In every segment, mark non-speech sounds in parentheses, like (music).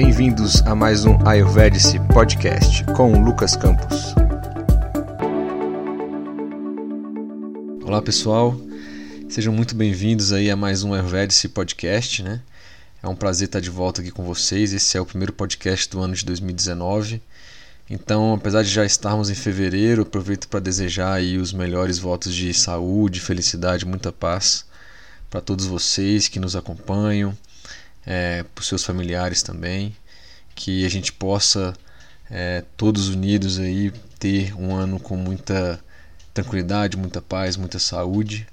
bem-vindos a mais um Ayurvedic Podcast com Lucas Campos. Olá pessoal, sejam muito bem-vindos aí a mais um Ayurvedic Podcast, né? É um prazer estar de volta aqui com vocês. Esse é o primeiro podcast do ano de 2019. Então, apesar de já estarmos em fevereiro, aproveito para desejar aí os melhores votos de saúde, felicidade, muita paz para todos vocês que nos acompanham, é, para os seus familiares também, que a gente possa é, todos unidos aí ter um ano com muita tranquilidade, muita paz, muita saúde,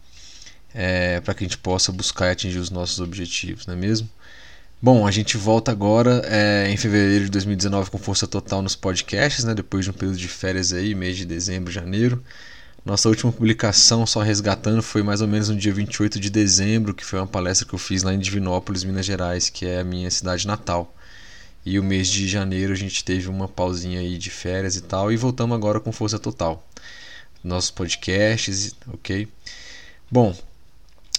é, para que a gente possa buscar e atingir os nossos objetivos, não é mesmo? Bom, a gente volta agora é, em fevereiro de 2019 com força total nos podcasts, né? Depois de um período de férias aí, mês de dezembro, janeiro. Nossa última publicação, só resgatando, foi mais ou menos no dia 28 de dezembro, que foi uma palestra que eu fiz lá em Divinópolis, Minas Gerais, que é a minha cidade natal. E o mês de janeiro a gente teve uma pausinha aí de férias e tal, e voltamos agora com força total. Nossos podcasts, ok? Bom,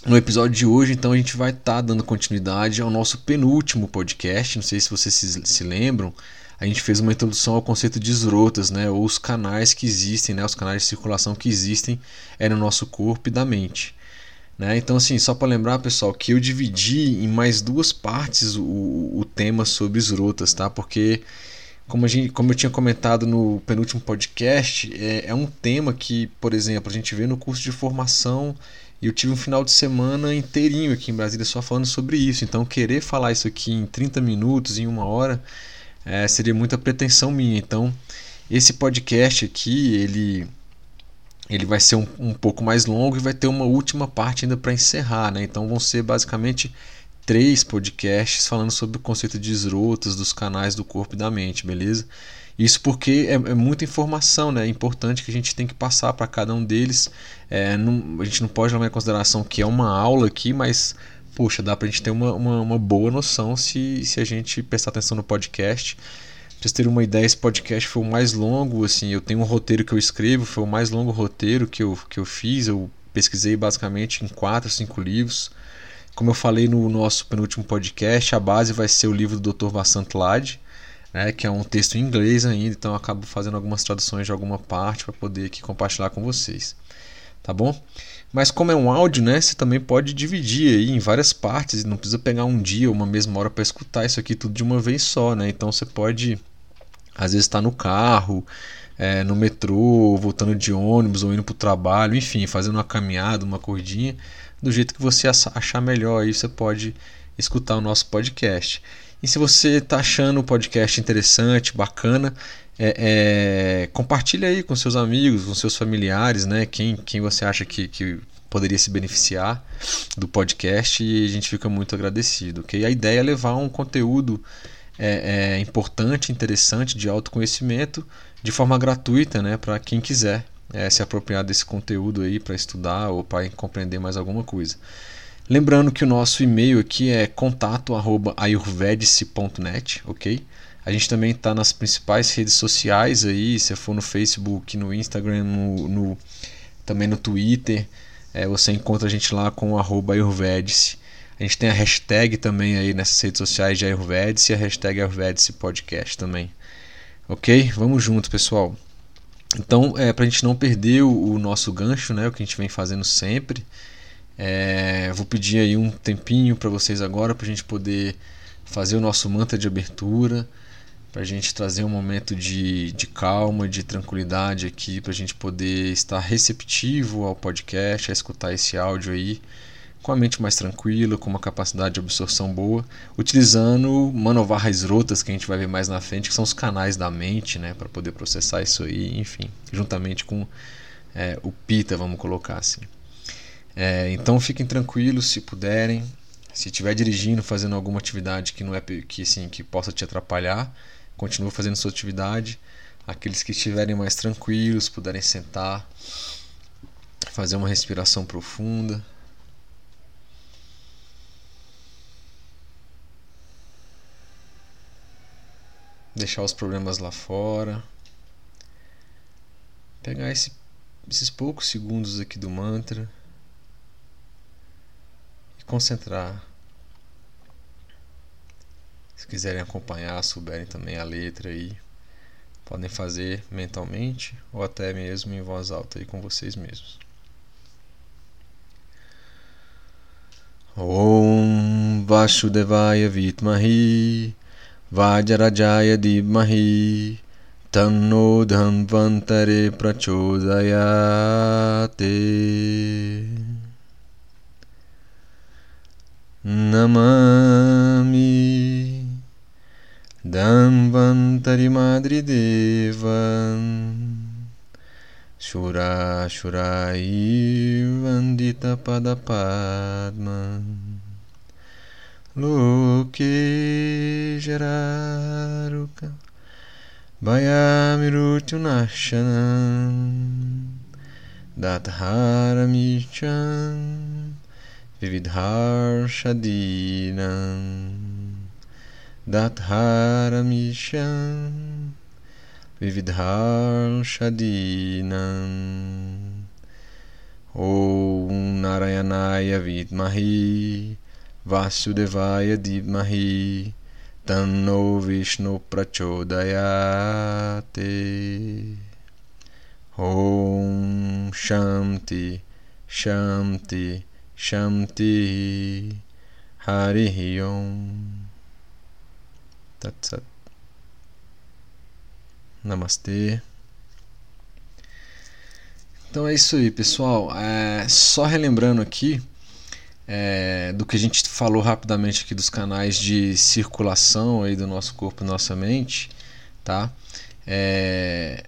no episódio de hoje, então, a gente vai estar tá dando continuidade ao nosso penúltimo podcast. Não sei se vocês se, se, lembram, a gente fez uma introdução ao conceito de esrotas, né, ou os canais que existem, né, os canais de circulação que existem é no nosso corpo e da mente. Né? Então, assim, só para lembrar, pessoal, que eu dividi em mais duas partes o, o tema sobre esrotas, tá? Porque, como, a gente, como eu tinha comentado no penúltimo podcast, é, é um tema que, por exemplo, a gente vê no curso de formação eu tive um final de semana inteirinho aqui em Brasília só falando sobre isso. Então, querer falar isso aqui em 30 minutos, em uma hora, é, seria muita pretensão minha. Então, esse podcast aqui, ele, ele vai ser um, um pouco mais longo e vai ter uma última parte ainda para encerrar. Né? Então, vão ser basicamente três podcasts falando sobre o conceito de esrotas dos canais do corpo e da mente, beleza? Isso porque é, é, muita informação, né? É importante que a gente tem que passar para cada um deles. É, não, a gente não pode levar em consideração que é uma aula aqui, mas, poxa, dá para a gente ter uma, uma, uma, boa noção se, se a gente prestar atenção no podcast. Pra vocês terem uma ideia, esse podcast foi o mais longo, assim, eu tenho um roteiro que eu escrevo, foi o mais longo roteiro que eu, que eu fiz, eu pesquisei basicamente em quatro, cinco livros. Como eu falei no nosso penúltimo podcast, a base vai ser o livro do Dr. Vassant Lade, né, que é um texto em inglês ainda, então eu acabo fazendo algumas traduções de alguma parte para poder aqui compartilhar com vocês. Tá bom? Mas como é um áudio, né, você também pode dividir aí em várias partes, não precisa pegar um dia ou uma mesma hora para escutar isso aqui tudo de uma vez só, né? Então você pode às vezes estar tá no carro, é, no metrô, voltando de ônibus ou indo para o trabalho, enfim, fazendo uma caminhada, uma corridinha, do jeito que você achar melhor aí você pode escutar o nosso podcast. E se você está achando o podcast interessante, bacana, é, é, compartilha aí com seus amigos, com seus familiares, né? Quem, quem você acha que, que poderia se beneficiar do podcast e a gente fica muito agradecido. Okay? A ideia é levar um conteúdo é, é importante, interessante, de autoconhecimento de forma gratuita né? para quem quiser é, se apropriar desse conteúdo aí para estudar ou para compreender mais alguma coisa. Lembrando que o nosso e-mail aqui é contato@ayurvedice.net, ok? A gente também está nas principais redes sociais aí, se for no Facebook, no Instagram, no, no também no Twitter, é, você encontra a gente lá com arroba Ayurvedice. A gente tem a hashtag também aí nessas redes sociais de Ayurvedice e a hashtag Ayurvedice Podcast também. Ok? Vamos junto, pessoal. Então, é, para a gente não perder o, o nosso gancho, né, o que a gente vem fazendo sempre, é, vou pedir aí um tempinho para vocês agora para a gente poder fazer o nosso mantra de abertura, para a gente trazer um momento de, de calma, de tranquilidade aqui, para a gente poder estar receptivo ao podcast, a escutar esse áudio aí, com a mente mais tranquila, com uma capacidade de absorção boa, utilizando manovarras rotas que a gente vai ver mais na frente, que são os canais da mente, né, para poder processar isso aí, enfim, juntamente com é, o pita, vamos colocar assim. É, então fiquem tranquilos se puderem. Se estiver dirigindo, fazendo alguma atividade que não é que assim, que possa te atrapalhar, continue fazendo sua atividade. Aqueles que estiverem mais tranquilos, puderem sentar, fazer uma respiração profunda. Deixar os problemas lá fora. Pegar esse, esses poucos segundos aqui do mantra concentrar Se quiserem acompanhar, souberem também a letra aí, podem fazer mentalmente ou até mesmo em voz alta aí com vocês mesmos. Om Vasudevaya Vitmahi Vajrajaya Dimmahi Tanno Dhanvantare Prachodayate Namami Dhanvantari Madri Devan. Shura Shurai Vandita Padapadma Loke Jararuka Bhayamirutyunashanam Datharamichan Vividharshadinam Datharamichan Vividharshadinam Om Narayanaya Vidmahi Vasudevaya Dibmahi Tanno Vishnu Prachodayate Om Shanti Shanti Shanti Hari Om Tatsat Namastê. Então é isso aí, pessoal. É, só relembrando aqui é, do que a gente falou rapidamente aqui dos canais de circulação aí do nosso corpo e nossa mente, tá? É,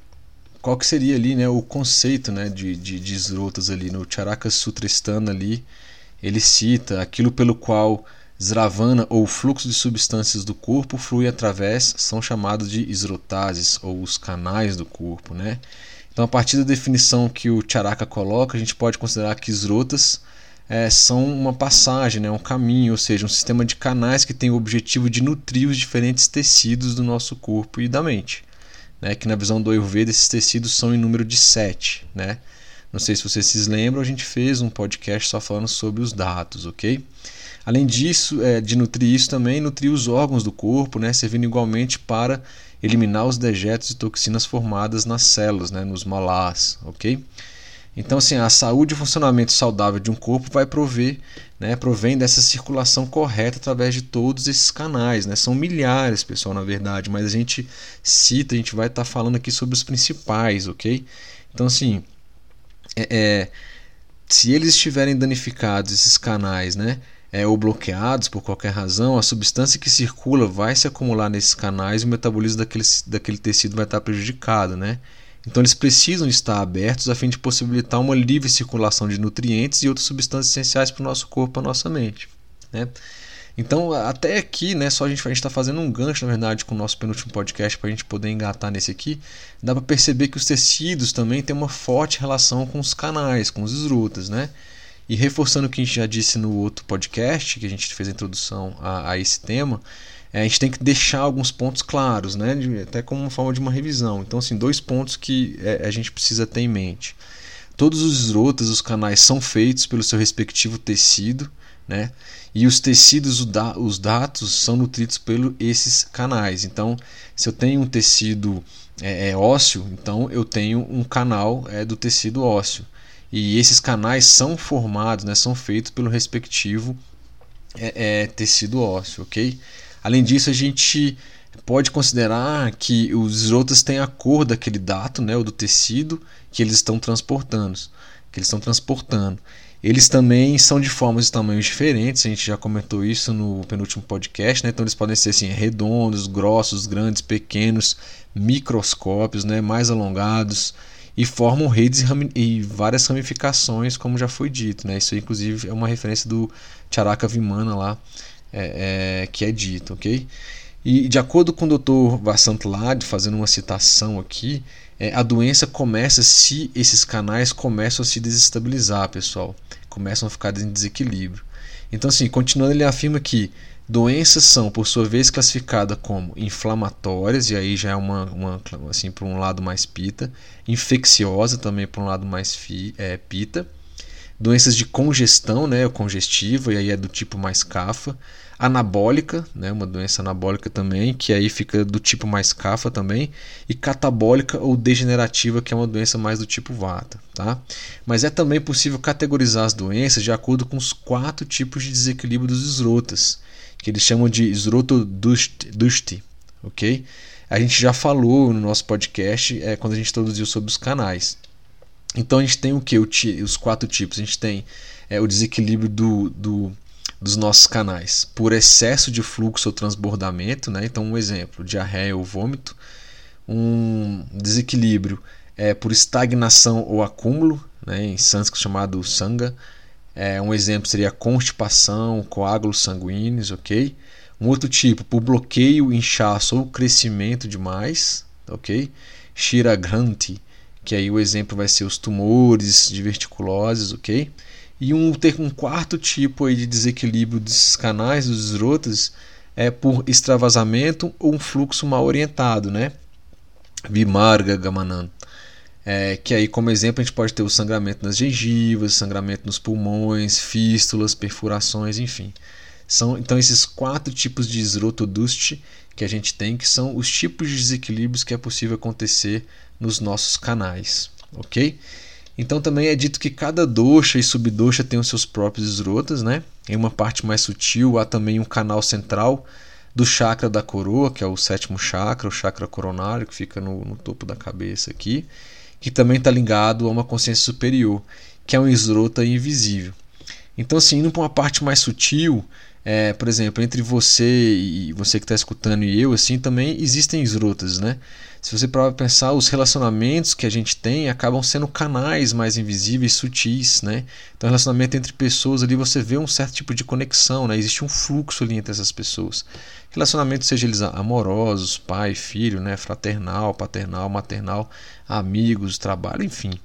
qual que seria ali né, o conceito né, de, de, de ali no Charaka Sutristana ali ele cita aquilo pelo qual Sravana ou fluxo de substâncias do corpo flui através, são chamados de esrotases ou os canais do corpo, né? Então, a partir da definição que o Charaka coloca, a gente pode considerar que esrotas é, são uma passagem, né, um caminho, ou seja, um sistema de canais que tem o objetivo de nutrir os diferentes tecidos do nosso corpo e da mente. Né, que na visão do Ayurveda esses tecidos são em número de sete. Né? Não sei se vocês se lembram, a gente fez um podcast só falando sobre os dados, ok? Além disso, é, de nutrir isso também, nutrir os órgãos do corpo, né, servindo igualmente para eliminar os dejetos e toxinas formadas nas células, né, nos malás, ok? Então, assim, a saúde e o funcionamento saudável de um corpo vai prover, né, provém dessa circulação correta através de todos esses canais, né? São milhares, pessoal, na verdade, mas a gente cita, a gente vai estar tá falando aqui sobre os principais, ok? Então, assim, é, é, se eles estiverem danificados, esses canais, né? É, ou bloqueados por qualquer razão, a substância que circula vai se acumular nesses canais e o metabolismo daquele, daquele tecido vai estar prejudicado. Né? Então eles precisam estar abertos a fim de possibilitar uma livre circulação de nutrientes e outras substâncias essenciais para o nosso corpo, para a nossa mente. Né? Então, até aqui, né, só a gente está fazendo um gancho, na verdade, com o nosso penúltimo podcast para a gente poder engatar nesse aqui. Dá para perceber que os tecidos também têm uma forte relação com os canais, com os esrutas, né? E reforçando o que a gente já disse no outro podcast, que a gente fez a introdução a, a esse tema, é, a gente tem que deixar alguns pontos claros, né? De, até como uma forma de uma revisão. Então, assim, dois pontos que é, a gente precisa ter em mente. Todos os esrotas, os canais, são feitos pelo seu respectivo tecido, né? E os tecidos, os dados, são nutridos por esses canais. Então, se eu tenho um tecido é, é, ósseo, então eu tenho um canal é, do tecido ósseo. E esses canais são formados, né, são feitos pelo respectivo é, é, tecido ósseo, ok? Além disso, a gente pode considerar que os isótopos têm a cor daquele dato, né, ou do tecido que eles estão transportando, que eles estão transportando. Eles também são de formas e tamanhos diferentes, a gente já comentou isso no penúltimo podcast, né? Então eles podem ser assim, redondos, grossos, grandes, pequenos, microscópios, né? mais alongados, e formam redes e várias ramificações, como já foi dito. Né? Isso, inclusive, é uma referência do Charaka Vimana lá, é, é, que é dito. ok? E de acordo com o Dr. Vasant Lad, fazendo uma citação aqui, é, a doença começa se esses canais começam a se desestabilizar, pessoal. Começam a ficar em desequilíbrio. Então, assim, continuando, ele afirma que Doenças são, por sua vez, classificadas como inflamatórias, e aí já é uma, uma assim, por um lado mais pita, infecciosa também por um lado mais fi, é, pita, doenças de congestão, né, congestiva, e aí é do tipo mais cafa, anabólica, né, uma doença anabólica também, que aí fica do tipo mais Kapha também, e catabólica ou degenerativa, que é uma doença mais do tipo Vata, tá? Mas é também possível categorizar as doenças de acordo com os quatro tipos de desequilíbrio dos esrotas, que eles chamam de esrotodushti, ok? A gente já falou no nosso podcast é, quando a gente introduziu sobre os canais. Então a gente tem o que? Os quatro tipos. A gente tem é, o desequilíbrio do, do, dos nossos canais por excesso de fluxo ou transbordamento. Né? Então, um exemplo: diarreia ou vômito. Um desequilíbrio é, por estagnação ou acúmulo, né? em sânscrito chamado sanga. É, um exemplo seria constipação, coágulos sanguíneos, ok? Um outro tipo, por bloqueio, inchaço ou crescimento demais, ok? Shiragranti, que aí o exemplo vai ser os tumores diverticuloses, ok? E um, um quarto tipo aí de desequilíbrio desses canais, dos esrotas, é por extravasamento ou um fluxo mal orientado, né? Vimarga Gamanan. É, que aí, como exemplo, a gente pode ter o sangramento nas gengivas, sangramento nos pulmões, fístulas, perfurações, enfim. São então esses quatro tipos de esrotodust que a gente tem, que são os tipos de desequilíbrios que é possível acontecer nos nossos canais, ok? Então também é dito que cada dosha e subdosha tem os seus próprios esrotas, né? Em uma parte mais sutil há também um canal central do chakra da coroa, que é o sétimo chakra, o chakra coronário, que fica no, no topo da cabeça aqui, que também está ligado a uma consciência superior, que é um esrota invisível. Então, assim, indo para uma parte mais sutil, é, por exemplo, entre você e você que está escutando e eu, assim, também existem esrotas, né? Se você para pensar, os relacionamentos que a gente tem acabam sendo canais mais invisíveis, sutis, né? Então, relacionamento entre pessoas ali você vê um certo tipo de conexão, né? Existe um fluxo ali entre essas pessoas. Relacionamento, seja eles amorosos, pai, filho, né? Fraternal, paternal, maternal, amigos, trabalho, enfim.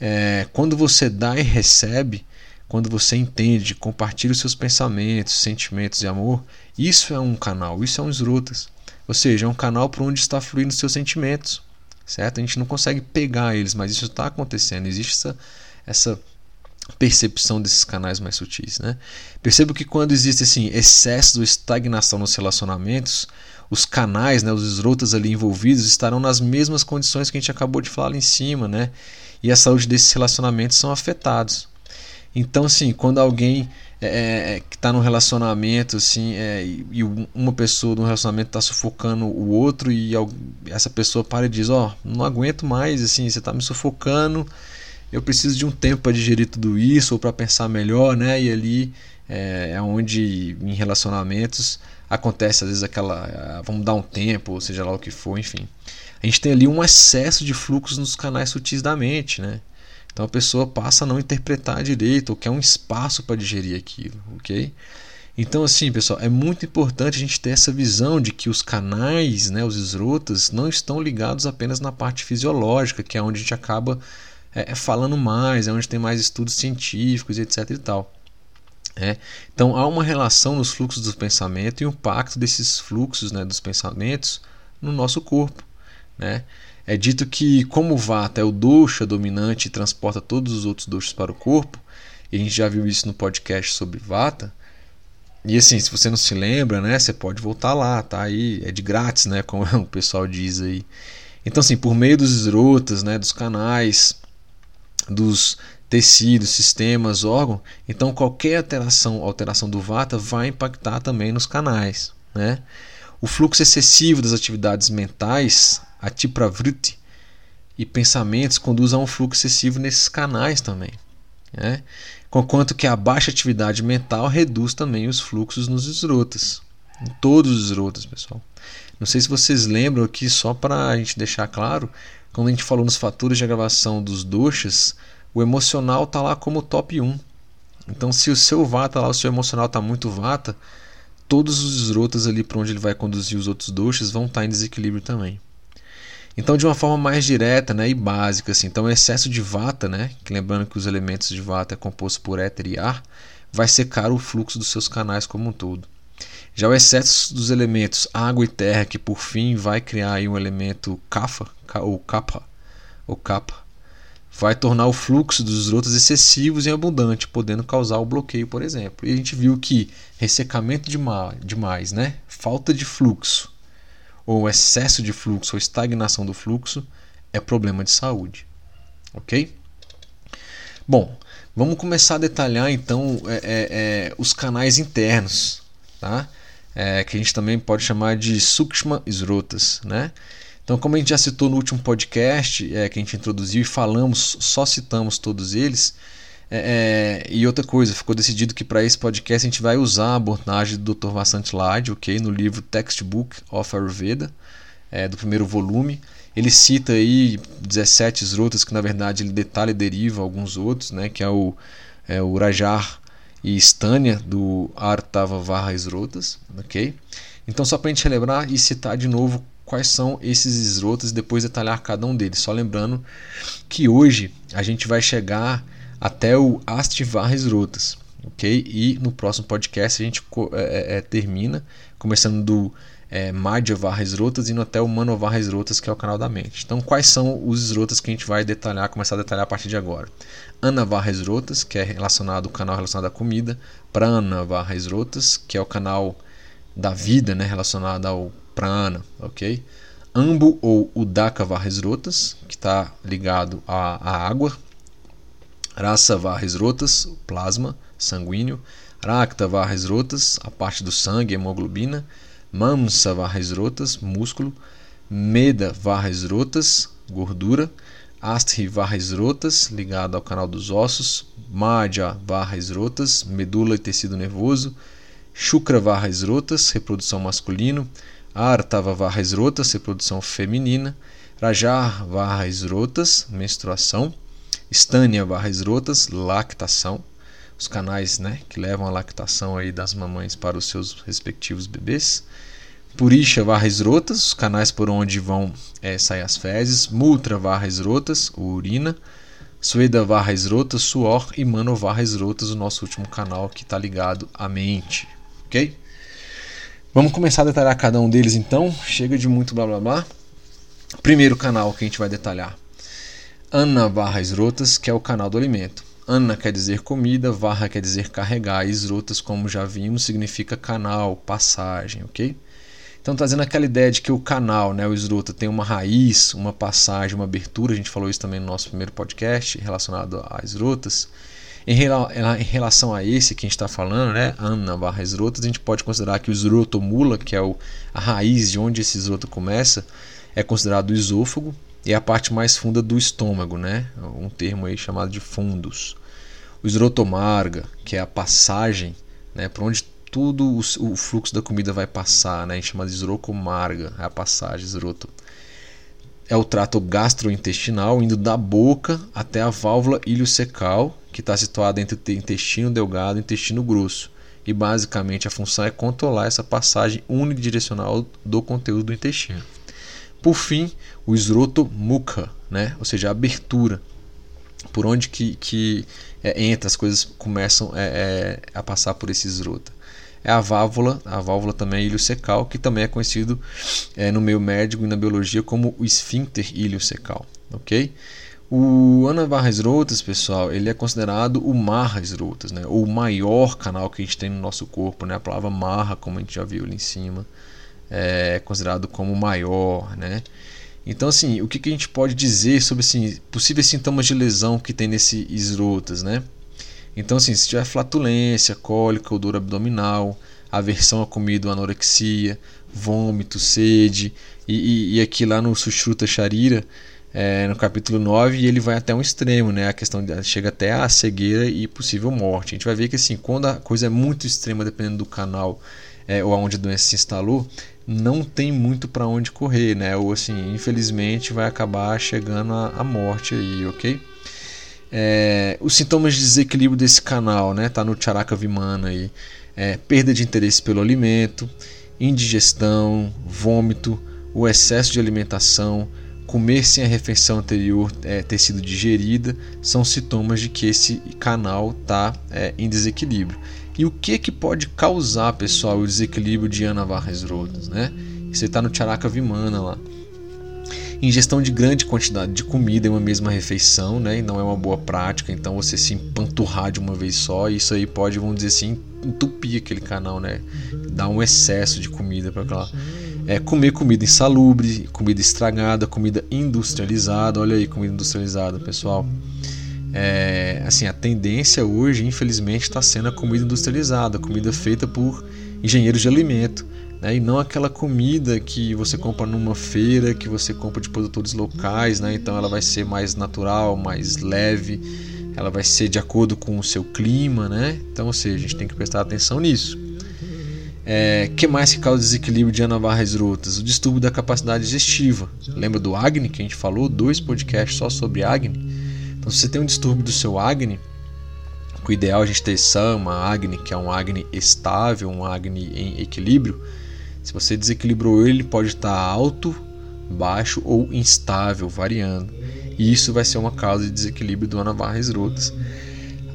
É, quando você dá e recebe, quando você entende, compartilha os seus pensamentos, sentimentos e amor, isso é um canal, isso é um esrotas. Ou seja, é um canal por onde está fluindo os seus sentimentos. Certo? A gente não consegue pegar eles, mas isso está acontecendo. Existe essa, essa percepção desses canais mais sutis. Né? Percebo que quando existe assim, excesso ou estagnação nos relacionamentos, os canais, né, os esrotas ali envolvidos estarão nas mesmas condições que a gente acabou de falar ali em cima, né? E a saúde desses relacionamentos são afetados. Então, assim, quando alguém é, é, é que está num relacionamento assim é, e, uma pessoa no relacionamento está sufocando o outro e essa pessoa para e diz ó oh, não aguento mais assim você está me sufocando eu preciso de um tempo para digerir tudo isso ou para pensar melhor né? E ali é, é, onde em relacionamentos acontece às vezes aquela ah, vamos dar um tempo ou seja lá o que for enfim. A gente tem ali um excesso de fluxos nos canais sutis da mente né então a pessoa passa a não interpretar direito ou quer um espaço para digerir aquilo, ok? Então, assim, pessoal, é muito importante a gente ter essa visão de que os canais, né, os esrotas, não estão ligados apenas na parte fisiológica, que é onde a gente acaba é, é falando mais, é onde tem mais estudos científicos, etc. e tal. É. Então, há uma relação nos fluxos do pensamento e o impacto desses fluxos né, dos pensamentos no nosso corpo. Né? É dito que, como o Vata é o dosha dominante e transporta todos os outros doshas para o corpo, e a gente já viu isso no podcast sobre Vata. E assim, se você não se lembra, né, você pode voltar lá, tá aí, é de grátis, né, como (laughs) o pessoal diz aí. Então assim, por meio dos esrotas, né, dos canais, dos tecidos, sistemas, órgãos, então qualquer alteração, alteração do Vata vai impactar também nos canais, né? O fluxo excessivo das atividades mentais a tipravruti e pensamentos conduz a um fluxo excessivo nesses canais também. Né? Conquanto que a baixa atividade mental reduz também os fluxos nos esrotas. Em todos os esrotas, pessoal. Não sei se vocês lembram aqui, só para a gente deixar claro, quando a gente falou nos fatores de gravação dos doshas, o emocional está lá como top 1. Então, se o seu vata lá, o seu emocional está muito vata, todos os esrotas ali para onde ele vai conduzir os outros doshas vão estar tá em desequilíbrio também. Então, de uma forma mais direta né, e básica, assim, então o excesso de vata, né, que lembrando que os elementos de vata é composto por éter e ar, vai secar o fluxo dos seus canais como um todo. Já o excesso dos elementos água e terra, que por fim vai criar um elemento kapha, ou kapha, ou kapha, vai tornar o fluxo dos esgotos excessivos e abundante, podendo causar o bloqueio, por exemplo. E a gente viu que ressecamento demais, né? falta de fluxo, ou excesso de fluxo, ou estagnação do fluxo, é problema de saúde. Ok? Bom, vamos começar a detalhar então é, é, é, os canais internos, tá? É, que a gente também pode chamar de Sukshma Srotas, né? Então, como a gente já citou no último podcast é, que a gente introduziu e falamos, só citamos todos eles. É, é, e outra coisa, ficou decidido que para esse podcast a gente vai usar a abordagem do Dr. Vasant Lad, ok? No livro Textbook of Ayurveda, é, do primeiro volume. Ele cita aí 17 esrotas que na verdade ele detalha e deriva alguns outros, né? Que é o, é, o Rajar e Stânia do Artava Varra Esrotas, ok? Então só para a gente relembrar e citar de novo quais são esses esrotas e depois detalhar cada um deles. Só lembrando que hoje a gente vai chegar até o Astivar esrotas, ok? E no próximo podcast a gente é, é, é, termina, começando do é, Madhya Varras Rotas indo até o Mano Varras Rotas, que é o canal da mente. Então, quais são os esrotas que a gente vai detalhar, começar a detalhar a partir de agora? Ana Varras Rotas, que é relacionado o canal relacionado à comida, Prana Varras Rotas, que é o canal da vida, né, relacionado ao prana, ok? Ambo ou Udaka Varresrotas, que está ligado à, à, água. Rasa Varresrotas, plasma sanguíneo. Rakta Varresrotas, a parte do sangue, hemoglobina. Mamsa Varresrotas, músculo. Meda Varresrotas, gordura. Astri Varresrotas, ligado ao canal dos ossos. Madhya Varresrotas, medula e tecido nervoso. Shukra Varresrotas, reprodução masculino. Artava varras rotas, reprodução feminina. Rajar varras rotas, menstruação. Stânia varras rotas, lactação. Os canais né, que levam a lactação aí das mamães para os seus respectivos bebês. Purisha varras rotas, os canais por onde vão é, sair as fezes. Multra varras rotas, urina. Sueda varras rotas, suor. E Mano varras rotas, o nosso último canal que está ligado à mente. Ok? Vamos começar a detalhar cada um deles então. Chega de muito blá blá blá. Primeiro canal que a gente vai detalhar. Ana barra esrotas, que é o canal do alimento. Ana quer dizer comida, varra quer dizer carregar, e esrotas, como já vimos, significa canal, passagem, ok? Então trazendo aquela ideia de que o canal, né, o esrota, tem uma raiz, uma passagem, uma abertura, a gente falou isso também no nosso primeiro podcast relacionado às esrotas. Em, relação a esse que a gente está falando, né, Ana barra esrotas, a gente pode considerar que o esrotomula, que é o, a raiz de onde esse esroto começa, é considerado o esôfago e é a parte mais funda do estômago, né, um termo aí chamado de fundos. O esrotomarga, que é a passagem, né, por onde tudo o, o, fluxo da comida vai passar, né, a gente chama de esrocomarga, é a passagem esroto é o trato gastrointestinal, indo da boca até a válvula iliocecal, que está situada entre o intestino delgado e o intestino grosso. E basicamente a função é controlar essa passagem unidirecional do conteúdo do intestino. Por fim, o esroto mukha, né? ou seja, a abertura, por onde que, que é, entra, as coisas começam é, é, a passar por esse esrota é a válvula, a válvula também iliocecal, que também é conhecido é, no meio médico e na biologia como o esfíncter iliocecal, ok? O Anavarras Rotas, pessoal, ele é considerado o Marras Rotas, né? o maior canal que a gente tem no nosso corpo, né? A palavra marra, como a gente já viu ali em cima, é considerado como maior, né? Então, assim, o que, que a gente pode dizer sobre assim, possíveis sintomas de lesão que tem nesse esrotas, né? Então, assim, se tiver flatulência, cólica, odor abdominal, aversão à comida, anorexia, vômito, sede, e, e, e aqui lá no Sushruta Sharira, é, no capítulo 9, ele vai até um extremo, né? A questão de, chega até a cegueira e possível morte. A gente vai ver que assim, quando a coisa é muito extrema, dependendo do canal é, ou aonde a doença se instalou, não tem muito para onde correr, né? Ou assim, infelizmente vai acabar chegando à morte aí, ok? É, os sintomas de desequilíbrio desse canal, né? Tá no Charaka Vimana aí. É, perda de interesse pelo alimento, indigestão, vômito, o excesso de alimentação, comer sem a refeição anterior é, ter sido digerida, são sintomas de que esse canal está é, em desequilíbrio. E o que, que pode causar, pessoal, o desequilíbrio de Anavarras Rodas, né? Você está no Charaka Vimana lá. ingestão de grande quantidade de comida em uma mesma refeição, né? E não é uma boa prática, então você se empanturrar de uma vez só, isso aí pode, vamos dizer assim, entupir aquele canal, né? Dar um excesso de comida para lá. É, comer comida insalubre, comida estragada, comida industrializada. Olha aí, comida industrializada, pessoal. É, assim, a tendência hoje, infelizmente, está sendo a comida industrializada, comida feita por engenheiros de alimento né? e não aquela comida que você compra numa feira, que você compra de produtores locais, né? então ela vai ser mais natural, mais leve, ela vai ser de acordo com o seu clima, né? então ou seja, a gente tem que prestar atenção nisso. É, que mais que causa desequilíbrio de anavarras rotas? O distúrbio da capacidade digestiva. Lembra do Agni que a gente falou? Dois podcasts só sobre Agni. Então, se você tem um distúrbio do seu Agni, o ideal é a gente ter Sama, Agni, que é um Agni estável, um Agni em equilíbrio, se você desequilibrou ele, ele pode estar alto, baixo ou instável, variando. E isso vai ser uma causa de desequilíbrio do anavarres rotas.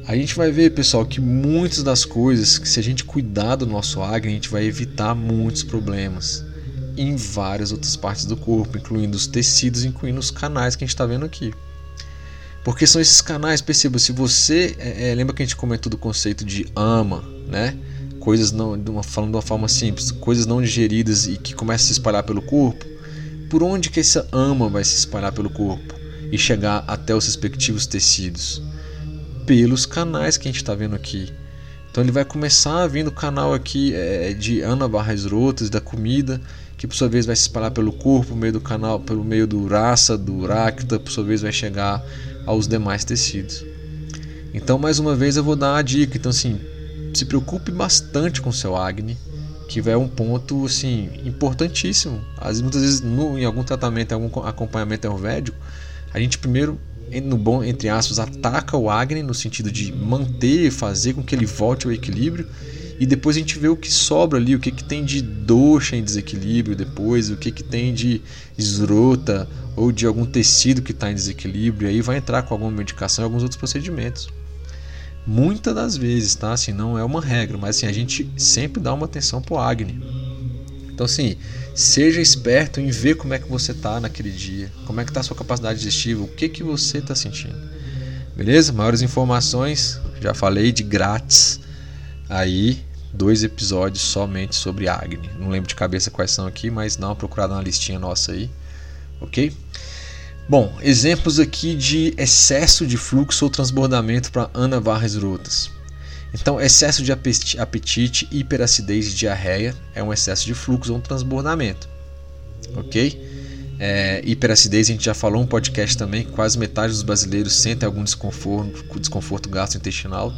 A gente vai ver, pessoal, que muitas das coisas, que se a gente cuidar do nosso acne, a gente vai evitar muitos problemas em várias outras partes do corpo, incluindo os tecidos, incluindo os canais que a gente está vendo aqui. Porque são esses canais, perceba, se você. É, é, lembra que a gente comentou do conceito de ama, né? coisas não, de uma, falando de uma forma simples, coisas não digeridas e que começam a se espalhar pelo corpo, por onde que essa ama vai se espalhar pelo corpo e chegar até os respectivos tecidos? Pelos canais que a gente está vendo aqui. Então ele vai começar vindo o canal aqui é, de Ana Barras Rotas, da comida, que por sua vez vai se espalhar pelo corpo, por meio do canal, pelo meio do raça, do racta, por sua vez vai chegar aos demais tecidos. Então mais uma vez eu vou dar a dica. Então assim, se preocupe bastante com seu acne, que é um ponto assim importantíssimo. Às muitas vezes no, em algum tratamento, em algum acompanhamento ayurvédico, a gente primeiro no bom entre aspas ataca o acne no sentido de manter, fazer com que ele volte ao equilíbrio e depois a gente vê o que sobra ali, o que, que tem de doxa em desequilíbrio depois, o que, que tem de esrota ou de algum tecido que está em desequilíbrio, e aí vai entrar com alguma medicação e alguns outros procedimentos. Muitas das vezes, tá? Assim, não é uma regra, mas assim, a gente sempre dá uma atenção pro Agni. Então, assim, seja esperto em ver como é que você tá naquele dia, como é que tá a sua capacidade digestiva, o que que você tá sentindo. Beleza? Maiores informações, já falei de grátis. Aí, dois episódios somente sobre Agni. Não lembro de cabeça quais são aqui, mas dá uma procurada na listinha nossa aí. OK? Bom, exemplos aqui de excesso de fluxo ou transbordamento para anavarres rotas. Então, excesso de apetite, hiperacidez e diarreia é um excesso de fluxo ou um transbordamento. Ok? É, hiperacidez, a gente já falou um podcast também, quase metade dos brasileiros sentem algum desconforto, desconforto gastrointestinal,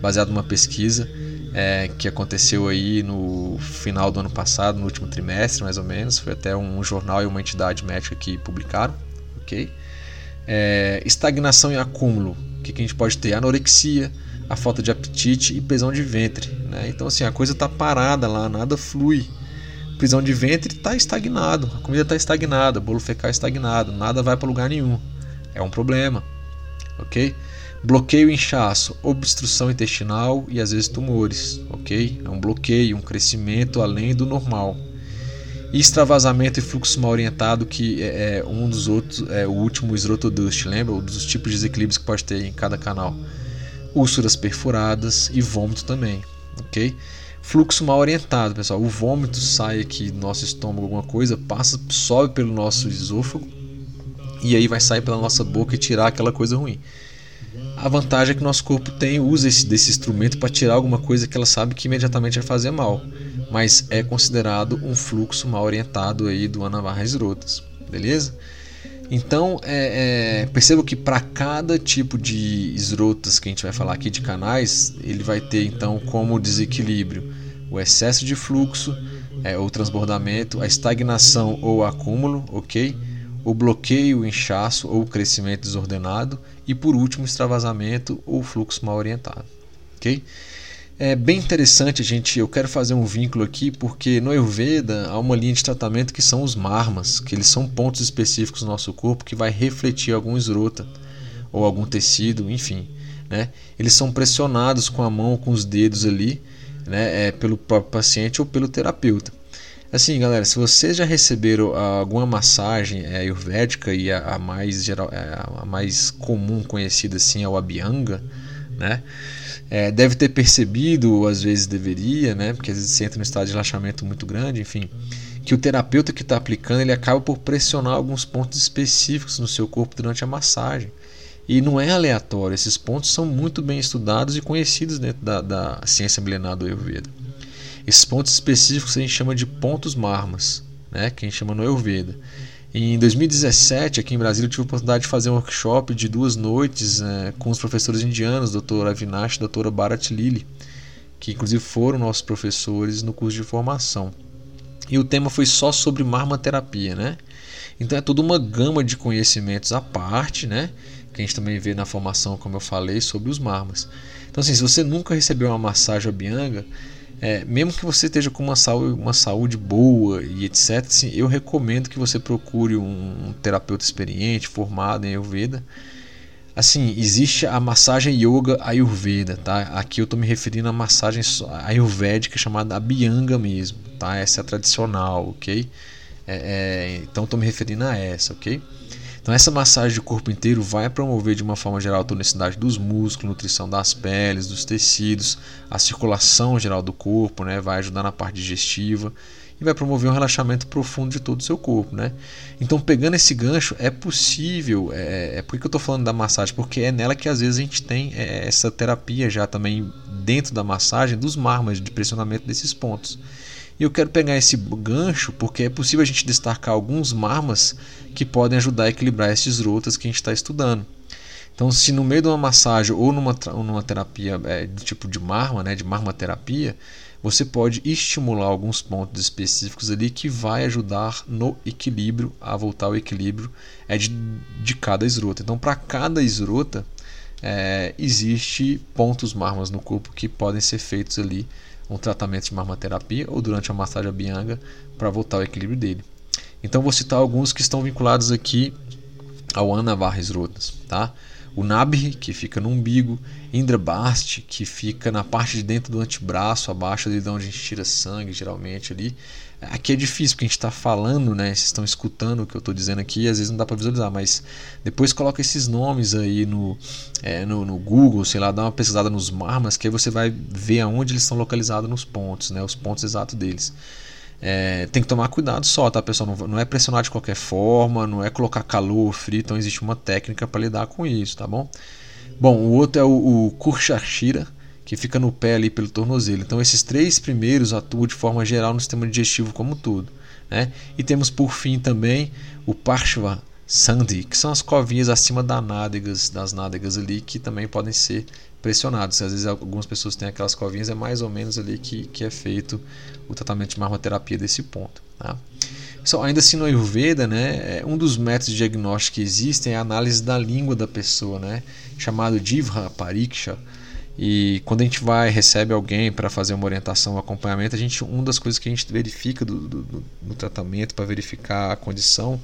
baseado numa pesquisa é, que aconteceu aí no final do ano passado, no último trimestre mais ou menos. Foi até um jornal e uma entidade médica que publicaram ok? É, estagnação e acúmulo, o que, que, a gente pode ter? Anorexia, a falta de apetite e prisão de ventre. Né? Então, assim, a coisa está parada lá, nada flui. Prisão de ventre está estagnado, a comida está estagnada, bolo fecal estagnado, nada vai para lugar nenhum. É um problema, ok? Bloqueio, inchaço, obstrução intestinal e às vezes tumores, ok? É um bloqueio, um crescimento além do normal extravasamento e fluxo mal orientado, que é, é um dos outros, é o último esrotodust, lembra? Um dos tipos de desequilíbrios que pode ter em cada canal. Úlceras perfuradas e vômito também, ok? Fluxo mal orientado, pessoal. O vômito sai aqui do nosso estômago, alguma coisa, passa, sobe pelo nosso esôfago e aí vai sair pela nossa boca e tirar aquela coisa ruim. A vantagem é que nosso corpo tem usa esse, desse instrumento para tirar alguma coisa que ela sabe que imediatamente vai fazer mal mas é considerado um fluxo mal orientado aí do anavarras rotas, beleza? Então, é, é, perceba que para cada tipo de esrotas que a gente vai falar aqui de canais, ele vai ter então como desequilíbrio o excesso de fluxo, é, ou transbordamento, a estagnação ou acúmulo, ok? O bloqueio, o inchaço ou o crescimento desordenado e por último o extravasamento ou fluxo mal orientado, ok? É bem interessante, gente. Eu quero fazer um vínculo aqui porque no Ayurveda há uma linha de tratamento que são os marmas, que eles são pontos específicos no nosso corpo que vai refletir algum esrota ou algum tecido, enfim. Né? Eles são pressionados com a mão com os dedos ali, né? É, pelo próprio paciente ou pelo terapeuta. Assim, galera, se vocês já receberam alguma massagem é, ayurvédica e a, a mais geral, é, a mais comum conhecida assim é o abhyanga, né? É, deve ter percebido, ou às vezes deveria, né? Porque às vezes você entra num estado de relaxamento muito grande, enfim, que o terapeuta que está aplicando ele acaba por pressionar alguns pontos específicos no seu corpo durante a massagem. E não é aleatório, esses pontos são muito bem estudados e conhecidos dentro da, da ciência milenar do Ayurveda. Esses pontos específicos a gente chama de pontos marmas, né, que a gente chama no Ayurveda. Em 2017, aqui em Brasília, eu tive a oportunidade de fazer um workshop de duas noites né, com os professores indianos, Dr. Avinash e Dra. Bharat Lili, que inclusive foram nossos professores no curso de formação. E o tema foi só sobre marmaterapia, né? Então é toda uma gama de conhecimentos à parte, né? Que a gente também vê na formação, como eu falei, sobre os marmas. Então, assim, se você nunca recebeu uma massagem abianga, é, mesmo que você esteja com uma saúde, uma saúde boa e etc., assim, eu recomendo que você procure um, um terapeuta experiente, formado em Ayurveda. Assim, existe a massagem yoga Ayurveda, tá? Aqui eu estou me referindo à massagem ayurvédica chamada Abhyanga mesmo, tá? Essa é a tradicional, ok? É, é, então estou me referindo a essa, ok? Então essa massagem do corpo inteiro vai promover de uma forma geral a tonicidade dos músculos, nutrição das peles, dos tecidos, a circulação geral do corpo, né? vai ajudar na parte digestiva e vai promover um relaxamento profundo de todo o seu corpo. Né? Então pegando esse gancho, é possível, é, é por que eu estou falando da massagem? Porque é nela que às vezes a gente tem é, essa terapia já também dentro da massagem dos marmas de pressionamento desses pontos. E eu quero pegar esse gancho porque é possível a gente destacar alguns marmas que podem ajudar a equilibrar esses rotas que a gente está estudando. Então, se no meio de uma massagem ou numa, numa terapia é, do tipo de marma, né, de marmaterapia, você pode estimular alguns pontos específicos ali que vai ajudar no equilíbrio, a voltar ao equilíbrio é de, de cada esrota. Então, para cada esrota, é, existe pontos marmas no corpo que podem ser feitos ali um tratamento de marmaterapia ou durante a massagem bianga para voltar ao equilíbrio dele. Então vou citar alguns que estão vinculados aqui ao Anavarres Rotas, tá? O Nabhi, que fica no umbigo, Indrabasti, que fica na parte de dentro do antebraço, abaixo de onde a gente tira sangue, geralmente ali. Aqui é difícil porque a gente está falando, né? Vocês estão escutando o que eu estou dizendo aqui, às vezes não dá para visualizar, mas depois coloca esses nomes aí no, é, no, no, Google, sei lá, dá uma pesquisada nos marmas, que aí você vai ver aonde eles estão localizados nos pontos, né? Os pontos exatos deles. É, tem que tomar cuidado só, tá, pessoal? Não, não, é pressionar de qualquer forma, não é colocar calor, frio, então existe uma técnica para lidar com isso, tá bom? Bom, o outro é o, o Kurshashira, que fica no pé ali pelo tornozelo. Então esses três primeiros atuam de forma geral no sistema digestivo como um todo. Né? E temos por fim também o Parshva Sandhi, que são as covinhas acima das nádegas, das nádegas ali, que também podem ser pressionados. Às vezes algumas pessoas têm aquelas covinhas, é mais ou menos ali que, que é feito o tratamento de marmoterapia desse ponto. Tá? Só, ainda assim no Ayurveda, né, é, um dos métodos de diagnóstico que existem é a análise da língua da pessoa, né, chamado Jivha Pariksha, e quando a gente vai recebe alguém para fazer uma orientação, um acompanhamento, a gente uma das coisas que a gente verifica do, do, do, no tratamento para verificar a condição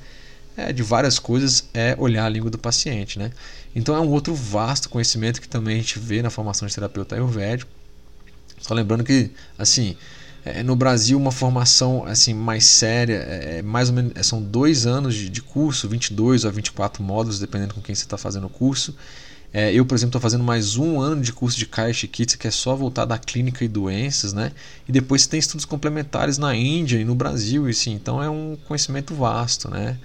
é, de várias coisas é olhar a língua do paciente, né? Então é um outro vasto conhecimento que também a gente vê na formação de terapeuta ayurvédico. Só lembrando que assim é, no Brasil uma formação assim mais séria é, é mais ou menos são dois anos de, de curso 22 a 24 módulos dependendo com quem você está fazendo o curso é, eu, por exemplo, estou fazendo mais um ano de curso de Kaya Chikitsa, que é só voltado à clínica e doenças, né? E depois tem estudos complementares na Índia e no Brasil, e sim, então é um conhecimento vasto, né?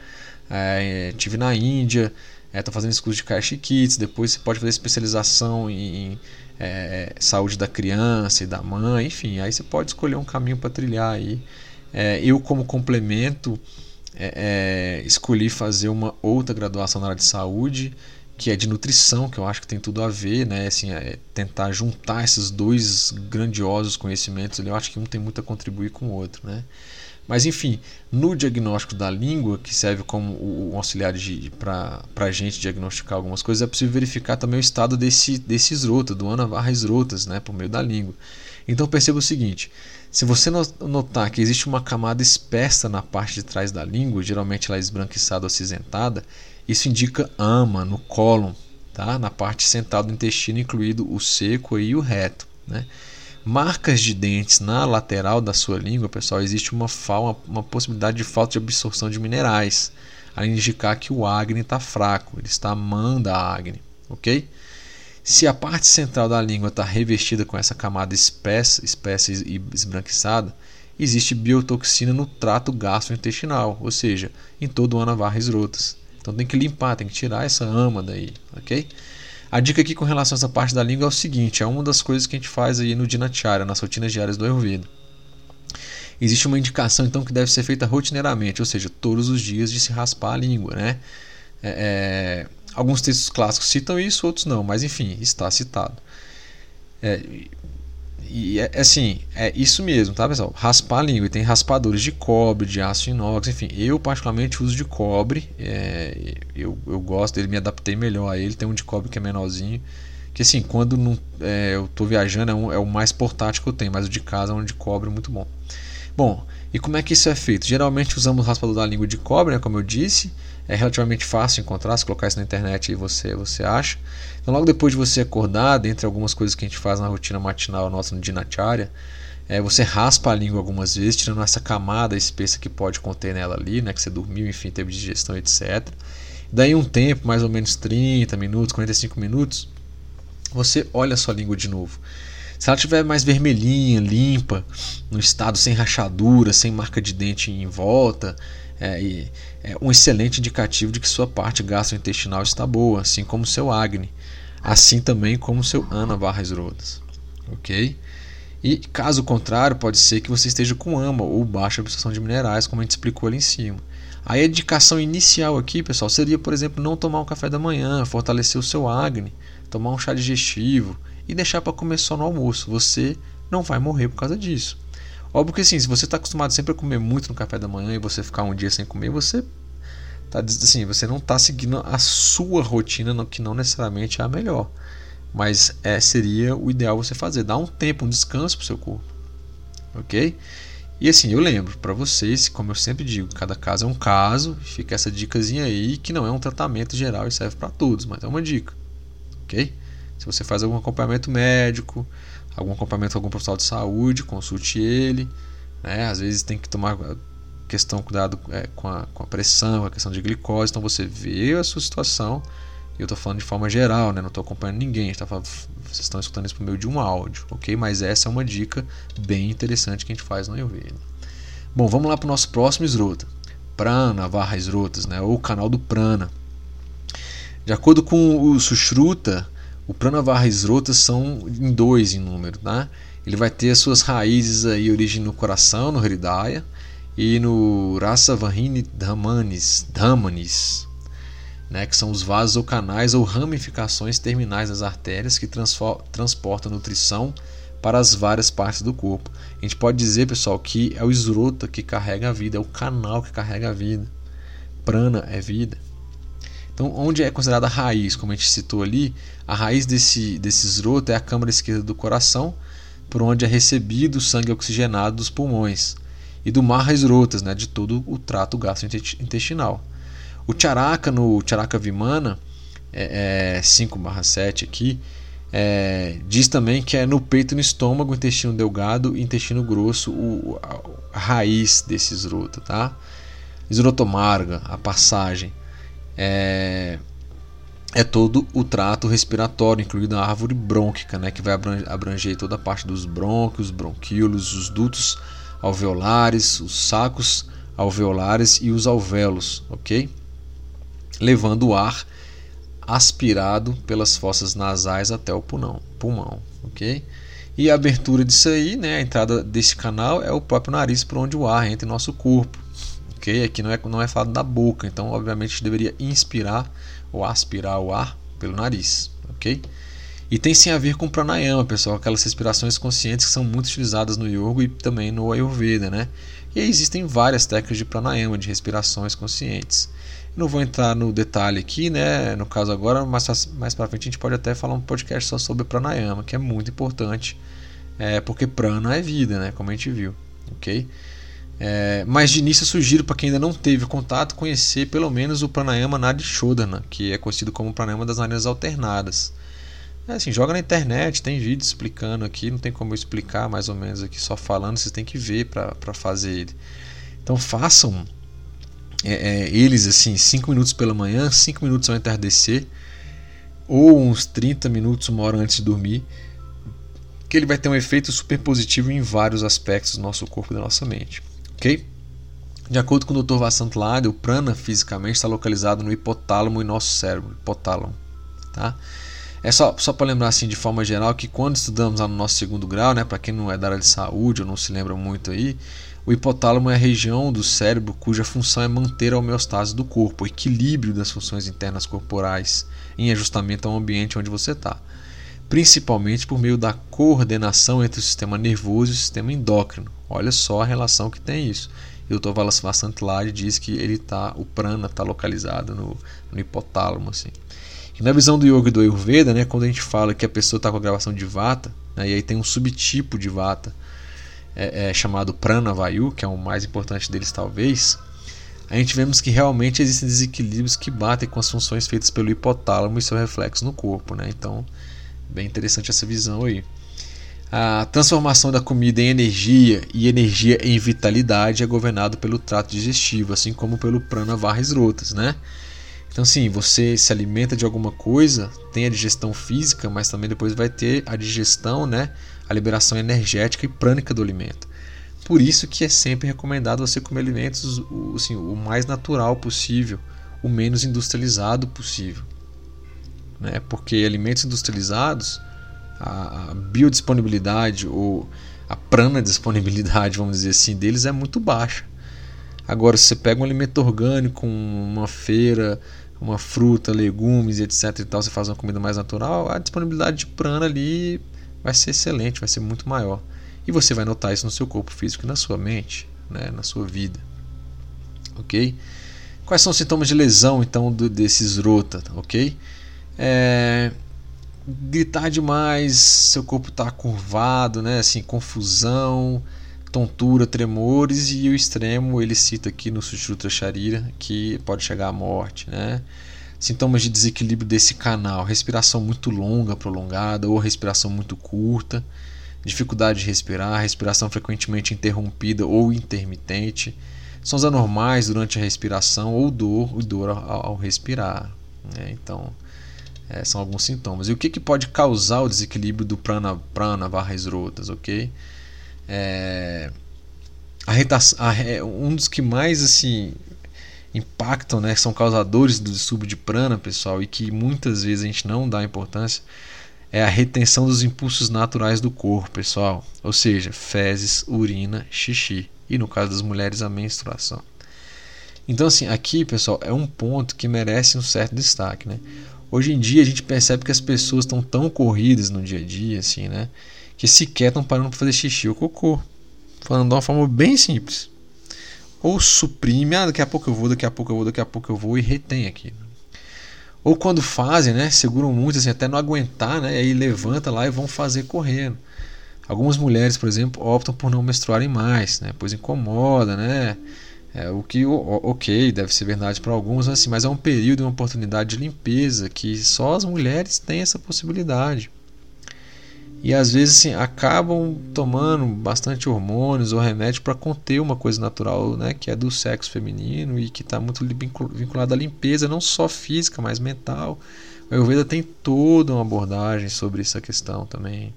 É, tive na Índia, é, fazendo esse curso de Kaya Chikitsa, depois você pode fazer especialização em é, saúde da criança e da mãe, enfim, aí você pode escolher um caminho para trilhar aí. É, eu, como complemento, é, escolhi fazer uma outra graduação na área de saúde, que é de nutrição, que eu acho que tem tudo a ver, né? Assim, é tentar juntar esses dois grandiosos conhecimentos, eu acho que um tem muito a contribuir com o outro, né? Mas enfim, no diagnóstico da língua, que serve como o, auxiliar para a gente diagnosticar algumas coisas, é possível verificar também o estado desse, desse esrota, do anavarra esrotas, né, por meio da língua. Então perceba o seguinte: se você notar que existe uma camada espessa na parte de trás da língua, geralmente ela é esbranquiçada ou acinzentada, isso indica ama no cólon, tá? na parte central do intestino, incluído o seco e o reto. Né? Marcas de dentes na lateral da sua língua, pessoal, existe uma, uma, uma possibilidade de falta de absorção de minerais, a indicar que o acne está fraco, ele está amando a acne, ok? Se a parte central da língua está revestida com essa camada espessa, espessa e esbranquiçada, existe biotoxina no trato gastrointestinal, ou seja, em todo o anavarres rotas. Então tem que limpar, tem que tirar essa ama daí, ok? A dica aqui com relação a essa parte da língua é o seguinte: é uma das coisas que a gente faz aí no Dinacharya, nas rotinas diárias do Ayurveda. Existe uma indicação então que deve ser feita rotineiramente, ou seja, todos os dias de se raspar a língua, né? É, é alguns textos clássicos citam isso, outros não, mas enfim, está citado. É, e é, é, assim, é isso mesmo, tá pessoal? Raspar a língua. E tem raspadores de cobre, de aço inox, enfim. Eu particularmente uso de cobre. É, eu, eu gosto dele, me adaptei melhor a ele. Tem um de cobre que é menorzinho. Que assim, quando não, é, eu estou viajando é, um, é, o mais portátil que eu tenho, mas o de casa é um de cobre muito bom. Bom, e como é que isso é feito? Geralmente usamos raspador da língua de cobre, né, como eu disse. É relativamente fácil encontrar, se colocar isso na internet aí você, você acha. Então, logo depois de você acordar, dentre algumas coisas que a gente faz na rotina matinal nossa no Dinacharya, é, você raspa a língua algumas vezes, tirando essa camada espessa que pode conter nela ali, né, que você dormiu, enfim, teve digestão, etc. Daí um tempo, mais ou menos 30 minutos, 45 minutos, você olha a sua língua de novo. Se ela estiver mais vermelhinha, limpa, no estado sem rachadura, sem marca de dente em volta, é, é um excelente indicativo de que sua parte gastrointestinal está boa, assim como seu acne, assim também como seu ana barras rodas, ok? E caso contrário, pode ser que você esteja com ama ou baixa absorção de minerais, como a gente explicou ali em cima. A indicação inicial aqui, pessoal, seria, por exemplo, não tomar um café da manhã, fortalecer o seu acne, tomar um chá digestivo e deixar para comer só no almoço. Você não vai morrer por causa disso. Óbvio que assim, se você está acostumado sempre a comer muito no café da manhã e você ficar um dia sem comer, você tá assim, você não está seguindo a sua rotina, que não necessariamente é a melhor. Mas é, seria o ideal você fazer, dar um tempo, um descanso para o seu corpo. Ok? E assim, eu lembro para vocês, como eu sempre digo, cada caso é um caso, fica essa dicasinha aí que não é um tratamento geral e serve para todos, mas é uma dica. Ok? Se você faz algum acompanhamento médico, algum acompanhamento com algum profissional de saúde, consulte ele. Né? Às vezes tem que tomar questão cuidado é, com, a, com a pressão, a questão de glicose. Então você vê a sua situação. Eu estou falando de forma geral, né? não estou acompanhando ninguém. Tá falando, vocês estão escutando isso por meio de um áudio, ok? Mas essa é uma dica bem interessante que a gente faz no Ayurveda. Bom, vamos lá para o nosso próximo esrota. Prana, Varra Esrotas, né? ou canal do Prana. De acordo com o Sushruta, o Pranavarrisrotas são em dois em número, tá? Ele vai ter as suas raízes aí, origem no coração, no Hridaya, e no Rasavahini Dhamanis, Dhamanis, né, que são os vasos ou canais ou ramificações terminais das artérias que transportam nutrição para as várias partes do corpo. A gente pode dizer, pessoal, que é o esrota que carrega a vida, é o canal que carrega a vida. Prana é vida. Então, onde é considerada raiz, como a gente citou ali, a raiz desse, desse esroto é a câmara esquerda do coração, por onde é recebido o sangue oxigenado dos pulmões, e do marra esrotas, né, de todo o trato gastrointestinal. O charaka, no charaka vimana, é, é 5/7 aqui, é, diz também que é no peito no estômago, intestino delgado e intestino grosso, o, a, a raiz desse esroto, tá? Esrotomarga, a passagem é, é todo o trato respiratório, incluindo a árvore brônquica, né, que vai abranger toda a parte dos brônquios, bronquíolos, os dutos alveolares, os sacos alveolares e os alvéolos, ok? Levando o ar aspirado pelas fossas nasais até o pulmão, pulmão, ok? E a abertura disso aí, né, a entrada desse canal é o próprio nariz por onde o ar entra em nosso corpo ok? Aqui não é, não é falado da boca, então obviamente deveria inspirar ou aspirar o ar pelo nariz, ok? E tem sim a ver com pranayama, pessoal, aquelas respirações conscientes que são muito utilizadas no yoga e também no ayurveda, né? E existem várias técnicas de pranayama, de respirações conscientes. Não vou entrar no detalhe aqui, né? No caso agora, mas mais para frente a gente pode até falar um podcast só sobre pranayama, que é muito importante, é, porque prana é vida, né? Como a gente viu, ok? É, mas de início eu sugiro para quem ainda não teve contato conhecer pelo menos o pranayama Nadi Shodhana, que é conhecido como pranayama das narinas alternadas. É assim, joga na internet, tem vídeo explicando aqui, não tem como eu explicar mais ou menos aqui só falando, vocês têm que ver para fazer ele. Então façam é, é, eles assim, 5 minutos pela manhã, 5 minutos ao entardecer, ou uns 30 minutos, uma hora antes de dormir, que ele vai ter um efeito super positivo em vários aspectos do nosso corpo e da nossa mente. Ok? De acordo com o Dr. Vasant Lade, o prana fisicamente está localizado no hipotálamo e nosso cérebro, hipotálamo, tá? É só, só para lembrar assim de forma geral que quando estudamos lá no nosso segundo grau, né, para quem não é da área de saúde ou não se lembra muito aí, o hipotálamo é a região do cérebro cuja função é manter a homeostase do corpo, o equilíbrio das funções internas corporais em ajustamento ao ambiente onde você está, principalmente por meio da coordenação entre o sistema nervoso e o sistema endócrino. Olha só a relação que tem isso. E o Dr. Vasantladi diz que ele tá, o prana está localizado no, no hipotálamo. Assim. E na visão do yoga e do Ayurveda, né, quando a gente fala que a pessoa está com a gravação de vata, né, e aí tem um subtipo de vata é, é, chamado pranavayu, que é o mais importante deles talvez, a gente vemos que realmente existem desequilíbrios que batem com as funções feitas pelo hipotálamo e seu reflexo no corpo. Né? Então, bem interessante essa visão aí. A transformação da comida em energia e energia em vitalidade é governado pelo trato digestivo, assim como pelo prana varres rotas, né? Então, sim, você se alimenta de alguma coisa, tem a digestão física, mas também depois vai ter a digestão, né? A liberação energética e prânica do alimento. Por isso que é sempre recomendado você comer alimentos assim, o mais natural possível, o menos industrializado possível. Né? Porque alimentos industrializados a, biodisponibilidade ou a prana disponibilidade, vamos dizer assim, deles é muito baixa. Agora, se você pega um alimento orgânico, uma feira, uma fruta, legumes, etc. e tal, você faz uma comida mais natural, a disponibilidade de prana ali vai ser excelente, vai ser muito maior. E você vai notar isso no seu corpo físico e na sua mente, né, na sua vida. Ok? Quais são os sintomas de lesão, então, do, desses rota? Ok? É, gritar demais, seu corpo está curvado, né? Assim, confusão, tontura, tremores e o extremo ele cita aqui no Sushruta Sharira que pode chegar à morte, né? Sintomas de desequilíbrio desse canal, respiração muito longa, prolongada ou respiração muito curta, dificuldade de respirar, respiração frequentemente interrompida ou intermitente, sons anormais durante a respiração ou dor, dor ao, ao respirar. Né? Então, é, são alguns sintomas. E o que, que pode causar o desequilíbrio do prana, prana barra esrotas, ok? É, a a, um dos que mais assim impactam, né, são causadores do distúrbio de prana, pessoal, e que muitas vezes a gente não dá importância, é a retenção dos impulsos naturais do corpo, pessoal. Ou seja, fezes, urina, xixi. E no caso das mulheres, a menstruação. Então, assim, aqui, pessoal, é um ponto que merece um certo destaque, né? Hoje em dia a gente percebe que as pessoas estão tão corridas no dia a dia, assim, né? Que sequer estão parando para fazer xixi ou cocô. Falando de uma forma bem simples. Ou suprime, ah, daqui a pouco eu vou, daqui a pouco eu vou, daqui a pouco eu vou e retém aqui. Ou quando fazem, né? Seguram muito, assim, até não aguentar, né? E aí levanta lá e vão fazer correndo. Algumas mulheres, por exemplo, optam por não menstruarem mais, né? Pois incomoda, né? É, o que, ok, deve ser verdade para alguns, assim, mas é um período, uma oportunidade de limpeza que só as mulheres têm essa possibilidade. E às vezes assim, acabam tomando bastante hormônios ou remédio para conter uma coisa natural né, que é do sexo feminino e que está muito vinculada à limpeza, não só física, mas mental. O Ayurveda tem toda uma abordagem sobre essa questão também.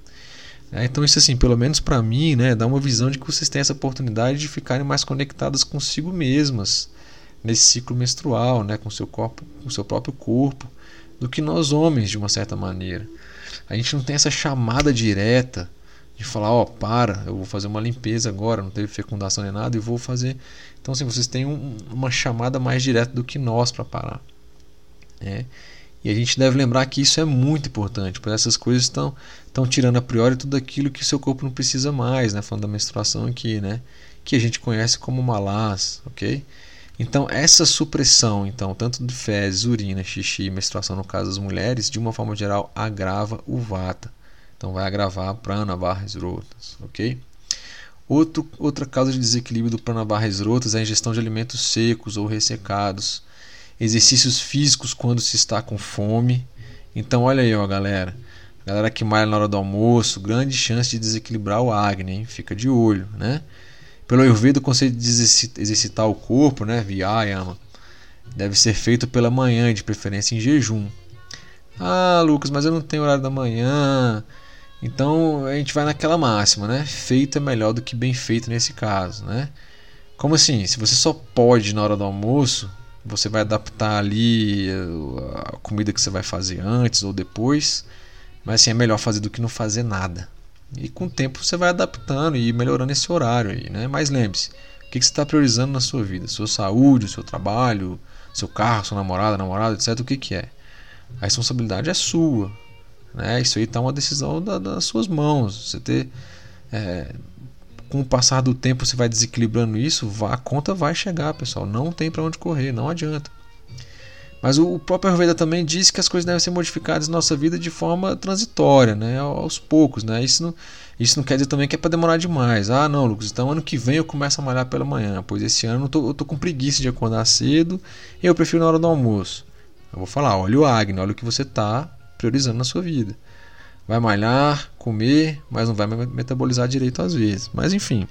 É, então isso assim, pelo menos para mim, né, dá uma visão de que vocês têm essa oportunidade de ficarem mais conectadas consigo mesmas nesse ciclo menstrual, né, com seu corpo, com seu próprio corpo, do que nós homens de uma certa maneira. A gente não tem essa chamada direta de falar, ó, oh, para, eu vou fazer uma limpeza agora, não teve fecundação nem nada e vou fazer. Então assim, vocês têm um, uma chamada mais direta do que nós para parar. É. E a gente deve lembrar que isso é muito importante, porque essas coisas estão estão tirando a priori tudo aquilo que o seu corpo não precisa mais, né? Falando da menstruação aqui, né? Que a gente conhece como malás, ok? Então essa supressão, então, tanto de fezes, urina, xixi menstruação no caso das mulheres, de uma forma geral, agrava o vata. Então vai agravar prana barras rotas, ok? Outro, outra causa de desequilíbrio do prana barras rotas é a ingestão de alimentos secos ou ressecados, exercícios físicos quando se está com fome. Então olha aí, ó, galera Galera que malha na hora do almoço, grande chance de desequilibrar o Agni, hein? fica de olho, né? Pelo Ayurveda, o conceito de exercitar o corpo, né, Vyayama, deve ser feito pela manhã, de preferência em jejum. Ah, Lucas, mas eu não tenho horário da manhã. Então a gente vai naquela máxima, né? Feito é melhor do que bem feito nesse caso, né? Como assim? Se você só pode na hora do almoço, você vai adaptar ali a comida que você vai fazer antes ou depois, mas assim, é melhor fazer do que não fazer nada. E com o tempo você vai adaptando e melhorando esse horário aí, né? Mas lembre-se, o que você está priorizando na sua vida? Sua saúde, seu trabalho, seu carro, sua namorada, namorado, etc. O que, que é? A responsabilidade é sua. Né? Isso aí está uma decisão da, das suas mãos. Você ter, é, com o passar do tempo, você vai desequilibrando isso, a conta vai chegar, pessoal. Não tem para onde correr, não adianta. Mas o próprio Ayurveda também diz que as coisas devem ser modificadas na nossa vida de forma transitória, né? aos poucos. Né? Isso, não, isso não quer dizer também que é para demorar demais. Ah, não, Lucas, então ano que vem eu começo a malhar pela manhã, pois esse ano eu tô, eu tô com preguiça de acordar cedo e eu prefiro na hora do almoço. Eu vou falar, olha o Agni, olha o que você está priorizando na sua vida. Vai malhar, comer, mas não vai metabolizar direito às vezes. Mas enfim,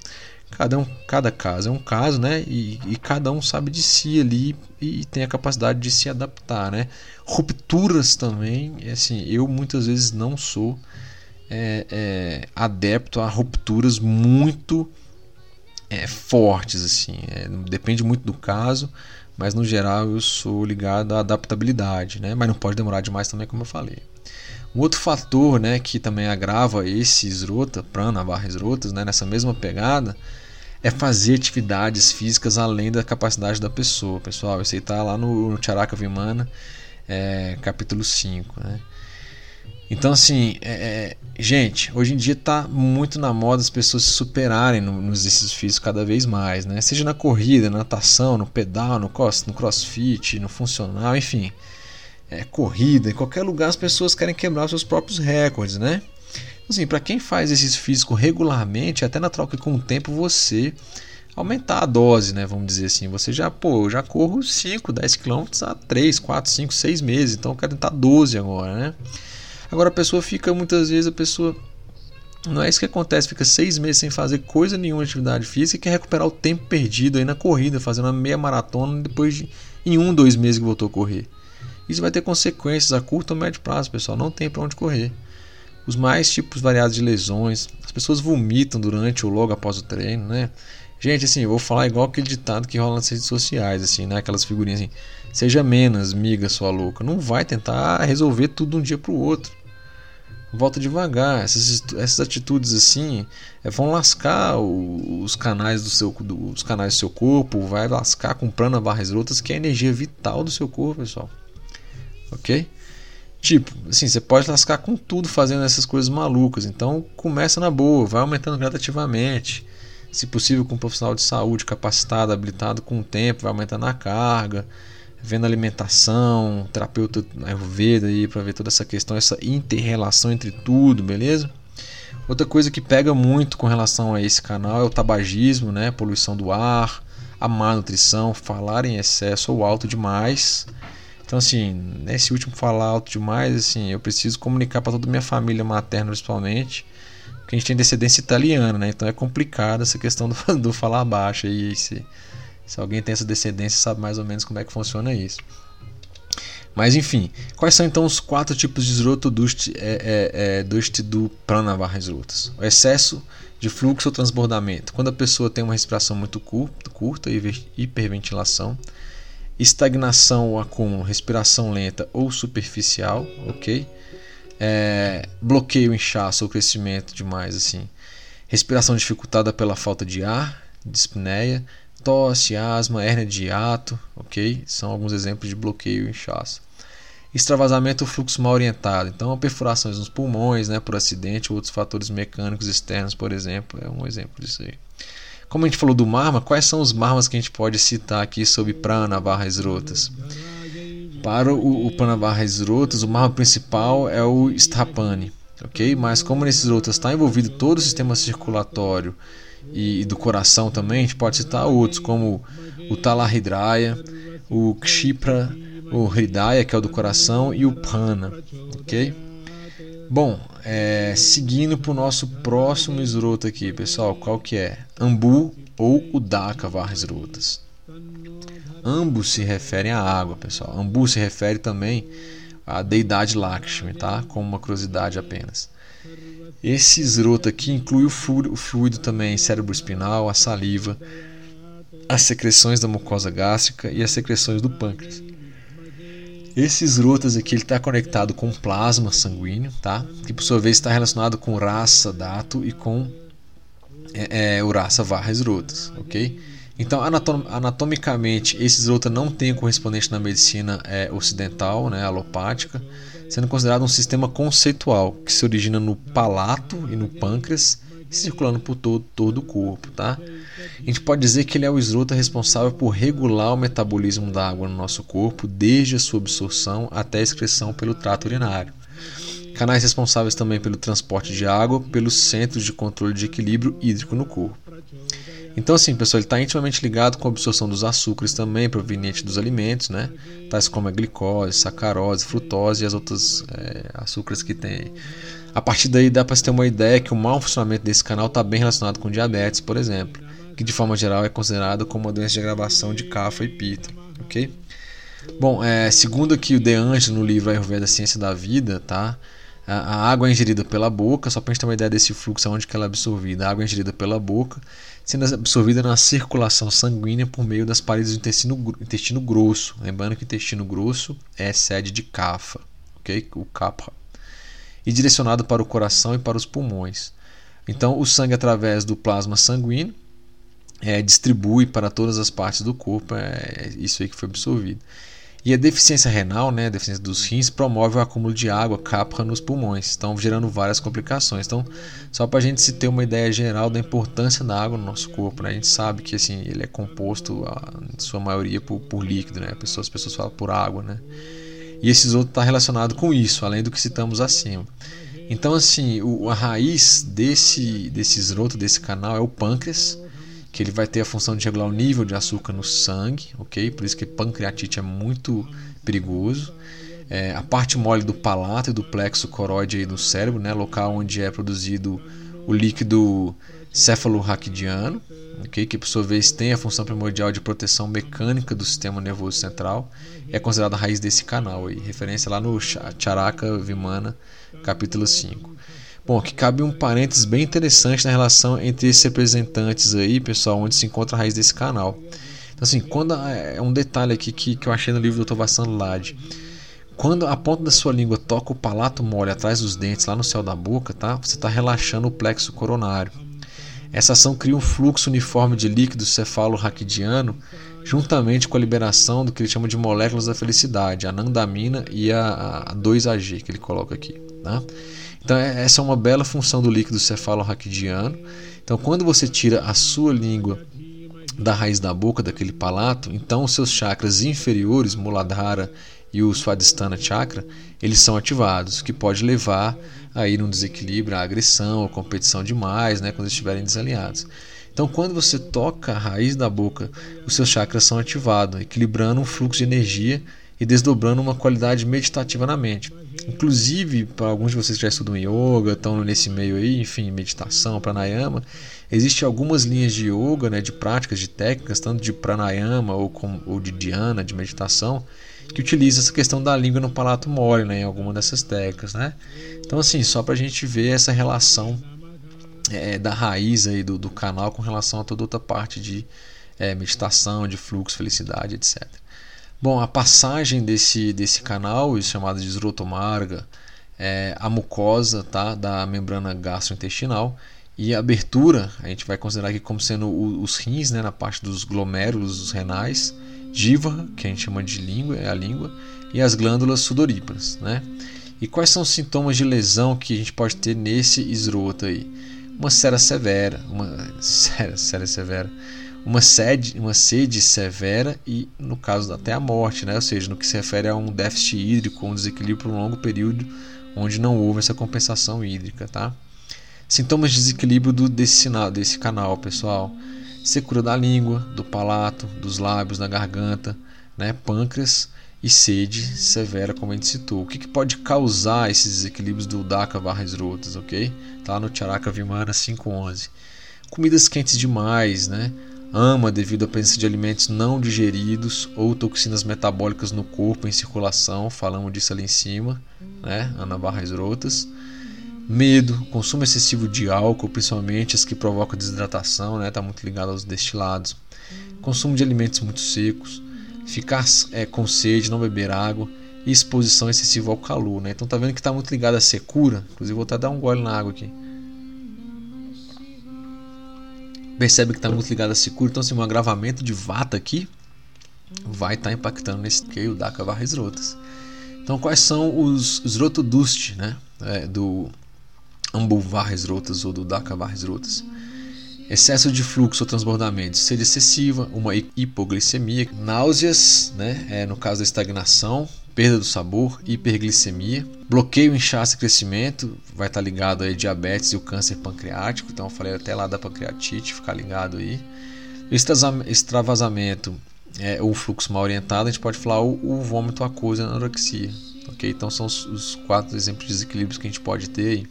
cada, um, cada caso é um caso, né? E, e cada um sabe de si ali e, e, tem a capacidade de se adaptar, né? Rupturas também, assim, eu muitas vezes não sou é, é, adepto a rupturas muito é, fortes, assim. É, depende muito do caso mas no geral eu sou ligado à adaptabilidade, né? Mas não pode demorar demais também, como eu falei. Um outro fator, né, que também agrava esse esrota, prana barra esrotas, né, nessa mesma pegada, é fazer atividades físicas além da capacidade da pessoa, pessoal. Isso aí tá lá no, no Charaka Vimana, é, capítulo 5, né? Então, assim, é, é, gente, hoje em dia está muito na moda as pessoas se superarem no, nos exercícios físicos cada vez mais, né? Seja na corrida, na natação, no pedal, no, cross, no crossfit, no funcional, enfim. É, corrida, em qualquer lugar as pessoas querem quebrar seus próprios recordes, né? Assim, para quem faz exercício físico regularmente, é até natural que com o tempo você aumentar a dose, né? Vamos dizer assim. Você já, pô, eu já corro 5, 10 km há 3, 4, 5, 6 meses, então eu quero tentar 12 agora, né? Agora a pessoa fica muitas vezes a pessoa não é isso que acontece, fica seis meses sem fazer coisa nenhuma de atividade física e quer recuperar o tempo perdido aí na corrida, fazendo uma meia maratona depois de em um, dois meses que voltou a correr. Isso vai ter consequências a curto ou médio prazo, pessoal. Não tem para onde correr. Os mais tipos variados de lesões, as pessoas vomitam durante ou logo após o treino, né? Gente, assim, eu vou falar igual aquele ditado que rola nas redes sociais, assim, né? Aquelas figurinhas assim, seja menos, miga sua louca. Não vai tentar resolver tudo de um dia para o outro volta devagar. Essas, essas atitudes assim é, vão lascar o, os canais do seu do, os canais do seu corpo, vai lascar com prana barras rotas, que é a energia vital do seu corpo, pessoal. Ok? Tipo, assim, você pode lascar com tudo fazendo essas coisas malucas. Então começa na boa, vai aumentando gradativamente. Se possível, com um profissional de saúde capacitado, habilitado com o tempo, vai aumentando a carga vendo alimentação, terapeuta Ayurveda aí para ver toda essa questão, essa interrelação entre tudo, beleza? Outra coisa que pega muito com relação a esse canal é o tabagismo, né? Poluição do ar, a má nutrição, falar em excesso ou alto demais. Então assim, nesse último falar alto demais, assim, eu preciso comunicar para toda a minha família materna principalmente, porque a gente tem descendência italiana, né? Então é complicado essa questão do, (laughs) do falar baixo aí, esse, se alguém tem essa descendência, sabe mais ou menos como é que funciona isso. Mas enfim, quais são então os quatro tipos de esroto é, é, é, do pranavar esrotas? O excesso de fluxo ou transbordamento, quando a pessoa tem uma respiração muito curta, curta hiperventilação, estagnação ou acúmulo, respiração lenta ou superficial, ok? É, bloqueio, inchaço ou crescimento demais, assim. Respiração dificultada pela falta de ar, dispneia, tosse, asma, hérnia de hiato, ok? São alguns exemplos de bloqueio e inchaço. Extravasamento fluxo mal orientado, então perfurações nos pulmões, né, por acidente ou outros fatores mecânicos externos, por exemplo, é um exemplo disso aí. Como a gente falou do marma, quais são os marmas que a gente pode citar aqui sobre prana barra esrotas? Para o, o prana barra esrotas, o marma principal é o strapani, ok? Mas como nesses outros está envolvido todo o sistema circulatório e, do coração também, a gente pode citar outros, como o Talahridraya, o Kshipra, o Hridaya, que é o do coração, e o Prana. ok? Bom, é, seguindo para o nosso próximo esroto aqui, pessoal, qual que é? Ambu ou Udaka Varras Rotas. Ambos se referem à água, pessoal. Ambu se refere também à deidade Lakshmi, tá? Como uma curiosidade apenas. Esse esroto aqui inclui o fluido, também cérebro espinal, a saliva, as secreções da mucosa gástrica e as secreções do pâncreas. Esse esrotas aqui está conectado com plasma sanguíneo, tá? que por sua vez está relacionado com raça dato e com é, é, Urasa Varras Rotas, ok? Então, anatom anatomicamente, esse esrota não tem correspondente na medicina é, ocidental, né, alopática, sendo considerado um sistema conceitual que se origina no palato e no pâncreas, circulando por todo, todo o corpo. Tá? A gente pode dizer que ele é o esrota responsável por regular o metabolismo da água no nosso corpo, desde a sua absorção até a excreção pelo trato urinário. Canais responsáveis também pelo transporte de água pelos centros de controle de equilíbrio hídrico no corpo. Então, assim, pessoal, ele está intimamente ligado com a absorção dos açúcares também provenientes dos alimentos, né? Tais como a glicose, sacarose, frutose e as outras é, açúcares que tem. A partir daí dá para se ter uma ideia que o mau funcionamento desse canal está bem relacionado com diabetes, por exemplo, que de forma geral é considerado como uma doença de agravação de cafa e pita, ok? Bom, é, segundo aqui o De Ange no livro Ayurveda Ciência da Vida, tá? A água é ingerida pela boca, só para a gente ter uma ideia desse fluxo, onde que ela é absorvida. A água é ingerida pela boca, sendo absorvida na circulação sanguínea por meio das paredes do intestino, intestino grosso. Lembrando que o intestino grosso é sede de Kapha, ok? O Kapha. E direcionado para o coração e para os pulmões. Então, o sangue, através do plasma sanguíneo, é, distribui para todas as partes do corpo, é isso aí que foi absorvido. E a deficiência renal, né, a deficiência dos rins, promove o acúmulo de água capra nos pulmões, estão gerando várias complicações. Então, só para a gente se ter uma ideia geral da importância da água no nosso corpo, né, a gente sabe que assim ele é composto, a, em sua maioria, por, por líquido, né, as pessoas, as pessoas falam por água, né. E esses outros está relacionado com isso, além do que citamos acima. Então, assim, o, a raiz desse, desse esroto, desse canal, é o pâncreas que ele vai ter a função de regular o nível de açúcar no sangue, ok? Por isso que pancreatite é muito perigoso. É, a parte mole do palato e do plexo coroide do cérebro, né? Local onde é produzido o líquido cefalorraquidiano, okay? que por sua vez tem a função primordial de proteção mecânica do sistema nervoso central, é considerada a raiz desse canal, aí, referência lá no Charaka Vimana, capítulo 5. Bom, aqui cabe um parênteses bem interessante na relação entre esses representantes aí, pessoal, onde se encontra a raiz desse canal. Então, assim, quando é um detalhe aqui que, que eu achei no livro do Dr. Vassano Lade. Quando a ponta da sua língua toca o palato mole atrás dos dentes, lá no céu da boca, tá? Você está relaxando o plexo coronário. Essa ação cria um fluxo uniforme de líquido cefalo-raquidiano, juntamente com a liberação do que ele chama de moléculas da felicidade, a nandamina e a, a 2AG que ele coloca aqui. Tá? Então, é, essa é uma bela função do líquido cefalorraquidiano. Então, quando você tira a sua língua da raiz da boca, daquele palato, então os seus chakras inferiores, Muladhara e o Swadhisthana Chakra, eles são ativados, que pode levar a ir um desequilíbrio, a agressão, a competição demais, né, quando estiverem desalinhados. Então, quando você toca a raiz da boca, os seus chakras são ativados, equilibrando um fluxo de energia e desdobrando uma qualidade meditativa na mente. Inclusive, para alguns de vocês que já estudam yoga, estão nesse meio aí, enfim, meditação, pranayama, existem algumas linhas de yoga, né, de práticas, de técnicas, tanto de pranayama ou, com, ou de dhyana, de meditação, que utiliza essa questão da língua no palato mole, né, em alguma dessas técnicas, né? Então, assim, só para a gente ver essa relação é, da raiz aí do, do canal com relação a toda outra parte de é, meditação, de fluxo, felicidade, etc. Bom, a passagem desse, desse canal, chamado de esrotomarga, é a mucosa tá, da membrana gastrointestinal e a abertura a gente vai considerar aqui como sendo os rins, né, na parte dos glomérulos os renais, jiva, que a gente chama de língua, é a língua, e as glândulas sudoríparas. Né? E quais são os sintomas de lesão que a gente pode ter nesse esroto aí? Uma cera severa, uma (laughs) cera, cera severa, uma sede, uma sede severa e, no caso, até a morte, né? ou seja, no que se refere a um déficit hídrico, um desequilíbrio por um longo período onde não houve essa compensação hídrica. Tá? Sintomas de desequilíbrio do, desse, sinal, desse canal, pessoal: secura da língua, do palato, dos lábios, da garganta, né? pâncreas e sede severa, como a gente citou. O que, que pode causar esses desequilíbrios do Daka Varras Rotas, ok? Tá no Charaka Vimana 511. Comidas quentes demais, né? Ama devido à presença de alimentos não digeridos ou toxinas metabólicas no corpo em circulação, falamos disso ali em cima, né? Ana Barras Rotas. Medo, consumo excessivo de álcool, principalmente as que provocam desidratação, né? Tá muito ligado aos destilados. Consumo de alimentos muito secos, ficar é, com sede, não beber água e exposição excessiva ao calor, né? Então tá vendo que tá muito ligado à secura. Inclusive vou até dar um gole na água aqui percebe que está muito ligado a Secura, então assim, um agravamento de vata aqui vai estar tá impactando nesse que o Daka Varres Rotas. Então quais são os, os né, é, do Ambu Varres Rotas ou do Daka Varres Rotas? Excesso de fluxo ou transbordamento, sede excessiva, uma hipoglicemia, náuseas, né, é, no caso da estagnação, perda do sabor, hiperglicemia, bloqueio, inchaço e crescimento, vai estar ligado aí diabetes e o câncer pancreático, então eu falei até lá da pancreatite, ficar ligado aí. Extravasamento é o fluxo mal orientado, a gente pode falar o, o vômito e a anorexia, ok? Então são os, os, quatro exemplos de desequilíbrios que a gente pode ter aí.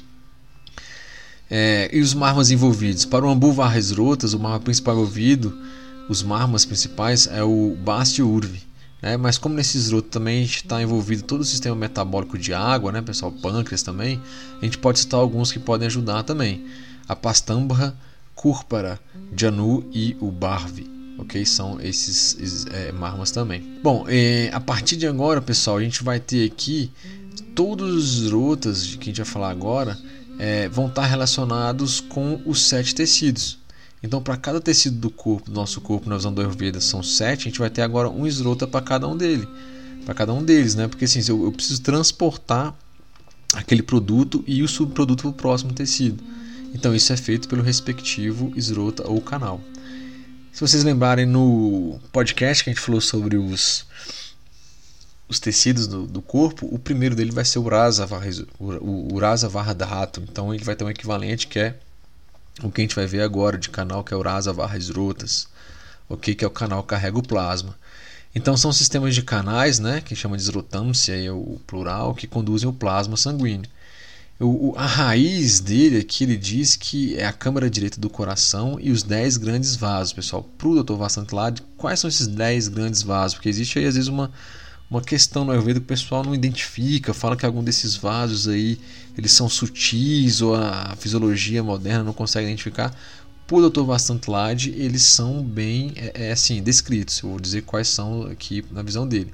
É, e os marmas envolvidos? Para o ambu varres rotas, o marma principal envolvido, os marmas principais é o baste urve. Né? Mas como nesse esgoto também está envolvido todo o sistema metabólico de água, né, pessoal, pâncreas também, a gente pode citar alguns que podem ajudar também. A pastambra, cúrpara, janu e o barve. Ok? São esses, esses é, marmas também. Bom, é, a partir de agora, pessoal, a gente vai ter aqui todos os rotas que a gente vai falar agora é, vão estar relacionados com os sete tecidos. Então, para cada tecido do corpo, do nosso corpo, visão do Ayurveda, são sete, a gente vai ter agora um esrota para cada um dele, para cada um deles, né? Porque assim, eu, eu preciso transportar aquele produto e o subproduto para o próximo tecido. Então, isso é feito pelo respectivo esrota ou canal. Se vocês lembrarem no podcast que a gente falou sobre os, os tecidos do, do corpo, o primeiro dele vai ser o Rasa, o, o Rasa Vardhato. Então, ele vai ter um equivalente que é o que a gente vai ver agora de canal que é o Rasa Varras Rotas, ok? Que é o canal que carrega o plasma. Então são sistemas de canais, né, que chama de esrotância, é o plural, que conduzem o plasma sanguíneo. O, a raiz dele aqui ele diz que é a câmara direita do coração e os 10 grandes vasos, pessoal. Para o Dr. Vasantlad, quais são esses 10 grandes vasos? Porque existe aí às vezes uma, uma questão no Ayurveda que o pessoal não identifica, fala que algum desses vasos aí eles são sutis ou a fisiologia moderna não consegue identificar. Por Dr. Vastantlad, eles são bem é, é, assim descritos. Eu vou dizer quais são aqui na visão dele.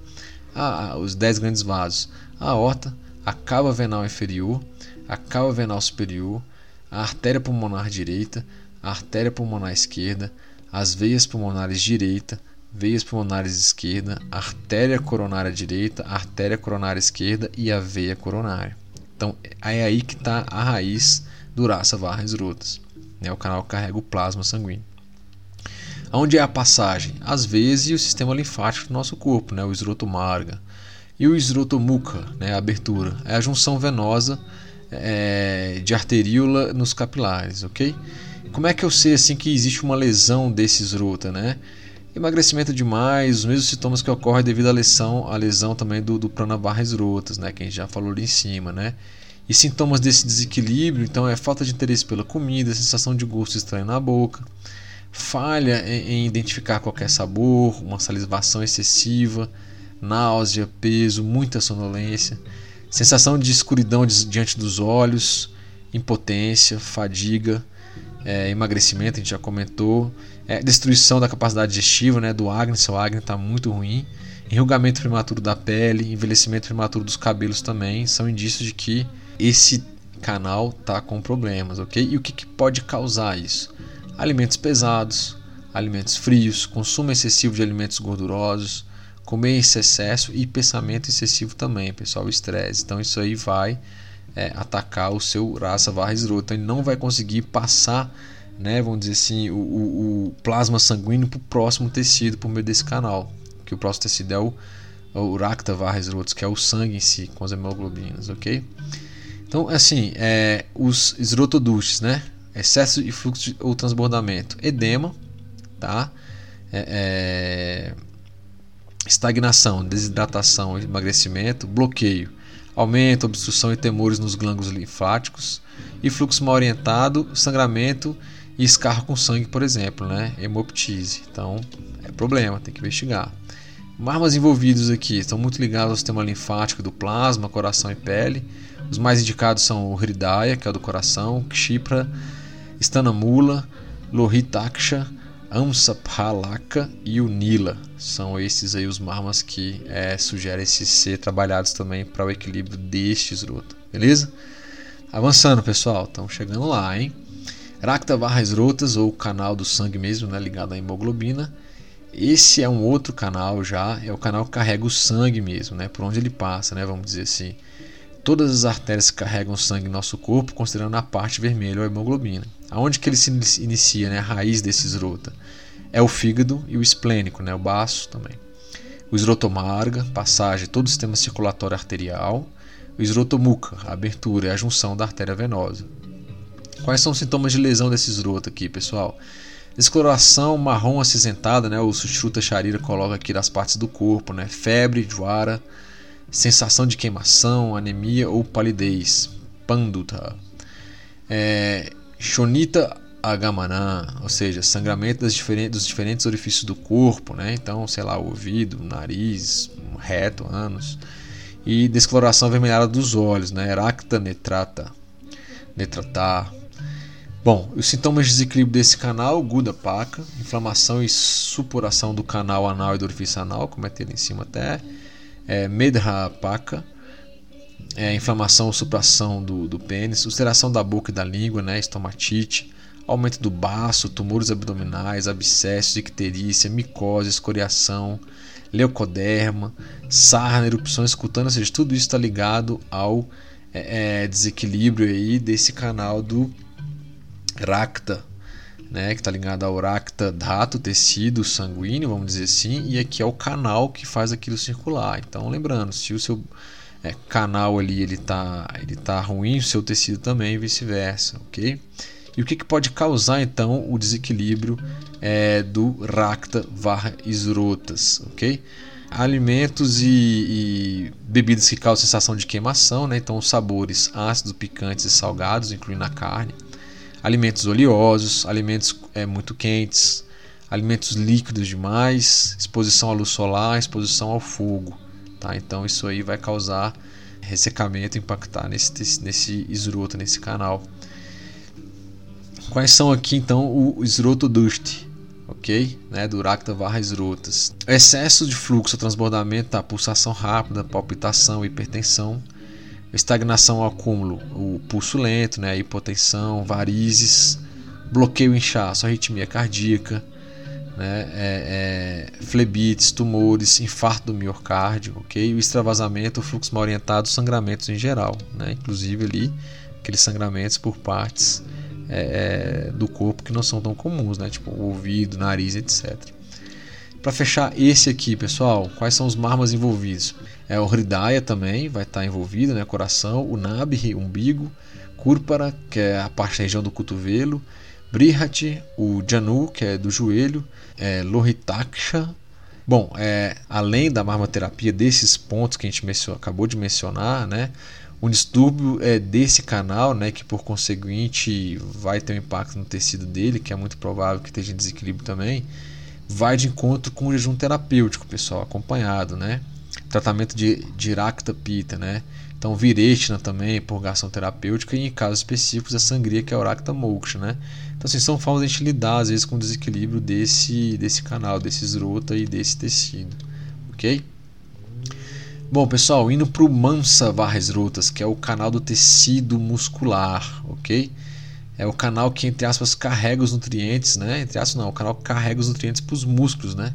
Ah, os 10 grandes vasos: a aorta, a cava venal inferior, a cava venal superior, a artéria pulmonar direita, a artéria pulmonar esquerda, as veias pulmonares direita, veias pulmonares esquerda, artéria coronária direita, artéria coronária esquerda e a veia coronária. Então é aí que está a raiz do Raça Varras Rotas. Né? O canal carrega o plasma sanguíneo. Onde é a passagem? As veias e o sistema linfático do nosso corpo, né? o esrotomarga. E o esrotomuca, né? a abertura, é a junção venosa é, de arteríola nos capilares, ok? Como é que eu sei assim que existe uma lesão desse esrota, né? Emagrecimento demais, os mesmos sintomas que ocorrem devido à lesão, à lesão também do, do pranavarras rotas, né, que a gente já falou ali em cima, né? E sintomas desse desequilíbrio, então é falta de interesse pela comida, sensação de gosto estranho na boca, falha em, em identificar qualquer sabor, uma salivação excessiva, náusea, peso, muita sonolência, sensação de escuridão diante dos olhos, impotência, fadiga, é, emagrecimento, a gente já comentou, é, destruição da capacidade digestiva né, do acne, seu acne está muito ruim, enrugamento prematuro da pele, envelhecimento prematuro dos cabelos também, são indícios de que esse canal está com problemas, ok? E o que, que pode causar isso? Alimentos pesados, alimentos frios, consumo excessivo de alimentos gordurosos, comer esse excesso e pensamento excessivo também, pessoal, estresse. Então isso aí vai é, atacar o seu raça varres Então ele não vai conseguir passar, né, vamos dizer assim, o, o, o plasma sanguíneo para o próximo tecido por meio desse canal. Que o próximo tecido é o, o Racta varres que é o sangue em si, com as hemoglobinas, ok? Então, assim, é, os esrotodustes, né? Excesso de fluxo ou transbordamento. Edema, tá? É, é, estagnação, desidratação, emagrecimento, bloqueio, aumento, obstrução e temores nos glândulos linfáticos e fluxo mal orientado, sangramento e escarro com sangue, por exemplo, né? hemoptise. Então, é problema, tem que investigar. Marmas envolvidos aqui estão muito ligados ao sistema linfático do plasma, coração e pele. Os mais indicados são o Hridaya, que é o do coração, Kshipra, Stanamula, Lohitaksha, Amsaphalaka e o Nila. São esses aí os marmas que é, sugerem-se ser trabalhados também para o equilíbrio deste esroto. Beleza? Avançando, pessoal. Estamos chegando lá, hein? Rakta Varras Rotas, ou canal do sangue mesmo, né, ligado à hemoglobina. Esse é um outro canal já, é o canal que carrega o sangue mesmo, né, por onde ele passa, né, vamos dizer assim. Todas as artérias que carregam sangue no nosso corpo, considerando a parte vermelha a hemoglobina. Aonde que ele se inicia, né, a raiz desse esrota? É o fígado e o esplênico, né, o baço também. O esrotomarga, passagem todo o sistema circulatório arterial. O esrotomuca, a abertura, é a junção da artéria venosa. Quais são os sintomas de lesão desse esroto aqui, pessoal? Descoloração marrom acinzentada, né? O Sushruta Charira coloca aqui das partes do corpo, né? Febre, juara, sensação de queimação, anemia ou palidez. Panduta. É, Shonita Agamanã, ou seja, sangramento das diferentes, dos diferentes orifícios do corpo, né? Então, sei lá, ouvido, nariz, reto, ânus. E descoloração avermelhada dos olhos, né? Eracta netrata. Netrata. Bom, os sintomas de desequilíbrio desse canal, Guda Paca, inflamação e supuração do canal anal e do orifício anal, como é ter em cima até, é, Paca, é, inflamação ou supração do, do pênis, ulceração da boca e da língua, né, estomatite, aumento do baço, tumores abdominais, abscessos, icterícia, micose, escoriação, leucoderma, sarna, erupções cutâneas, ou seja, tudo isso está ligado ao é, é, desequilíbrio aí desse canal do racta, né, que está ligado ao racta dhato, tecido sanguíneo, vamos dizer assim, e aqui é o canal que faz aquilo circular. Então, lembrando, se o seu é, canal ali ele está ele tá ruim, o seu tecido também e vice-versa, ok? E o que, que pode causar então o desequilíbrio é, do racta varra esrotas, ok? Alimentos e, e, bebidas que causam sensação de queimação, né? então sabores ácidos, picantes e salgados, incluindo a carne alimentos oleosos, alimentos é, muito quentes, alimentos líquidos demais, exposição à luz solar, exposição ao fogo. Tá? Então isso aí vai causar ressecamento, impactar nesse, nesse esroto, nesse canal. Quais são aqui então o esroto dust? ok? Né, do varra esrotas. Excesso de fluxo, transbordamento, tá? pulsação rápida, palpitação, hipertensão, estagnação ao acúmulo, o pulso lento, né, hipotensão, varizes, bloqueio inchaço, arritmia cardíaca, né, é, é, flebites, tumores, infarto do miocárdio, ok? O extravasamento, o fluxo mal orientado, sangramentos em geral, né, inclusive ali aqueles sangramentos por partes é, é, do corpo que não são tão comuns, né, tipo ouvido, nariz, etc. Para fechar esse aqui, pessoal, quais são os marmas envolvidos? É o Hridaya também vai estar envolvido, né? Coração, o Nabhi, umbigo, Kurpara, que é a parte da região do cotovelo, Brihat, o Janu, que é do joelho, é, Lohitaksha. Bom, é, além da marmoterapia desses pontos que a gente mencionou, acabou de mencionar, né? Um distúrbio é desse canal, né, que por conseguinte vai ter um impacto no tecido dele, que é muito provável que esteja em desequilíbrio também, vai de encontro com o jejum terapêutico, pessoal, acompanhado, né? Tratamento de, de Pita, né? Então, viretina também, purgação terapêutica, e em casos específicos a sangria, que é o Racta Moksha, né? Então, assim, são formas de a gente lidar, às vezes, com o desequilíbrio desse, desse canal, desse esrota e desse tecido, ok? Bom, pessoal, indo para o Mansa Varres Rotas, que é o canal do tecido muscular, ok? É o canal que, entre aspas, carrega os nutrientes, né? Entre aspas, não, o canal que carrega os nutrientes para os músculos, né?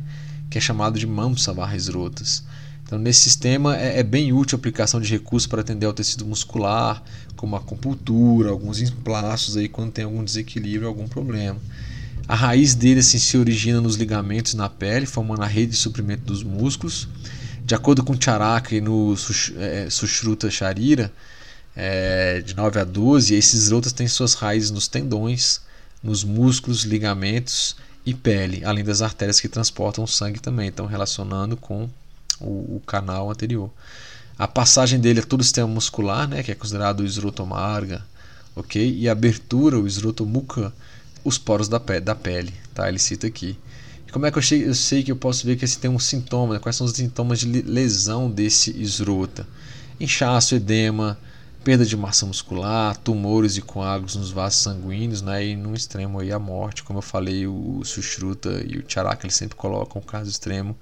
Que é chamado de Mansa Varres Rotas. Então, nesse sistema é, é, bem útil a aplicação de recursos para atender ao tecido muscular, como a acupuntura, alguns emplastos aí quando tem algum desequilíbrio, algum problema. A raiz dele assim, se origina nos ligamentos na pele, formando a rede de suprimento dos músculos. De acordo com Charaka e no é, Sushruta Charira, é, de 9 a 12, esses outros têm suas raízes nos tendões, nos músculos, ligamentos e pele, além das artérias que transportam sangue também, então relacionando com o, o canal anterior. A passagem dele é todo o sistema muscular, né, que é considerado o esrotomarga, ok? E a abertura, o esrotomuca, os poros da pele, da pele, tá? Ele cita aqui. E como é que eu eu sei que eu posso ver que esse tem um sintoma? Né? Quais são os sintomas de lesão desse esrota? Inchaço, edema, perda de massa muscular, tumores e coágulos nos vasos sanguíneos, né? E no extremo aí a morte, como eu falei, o Sushruta e o Charaka eles sempre colocam o caso extremo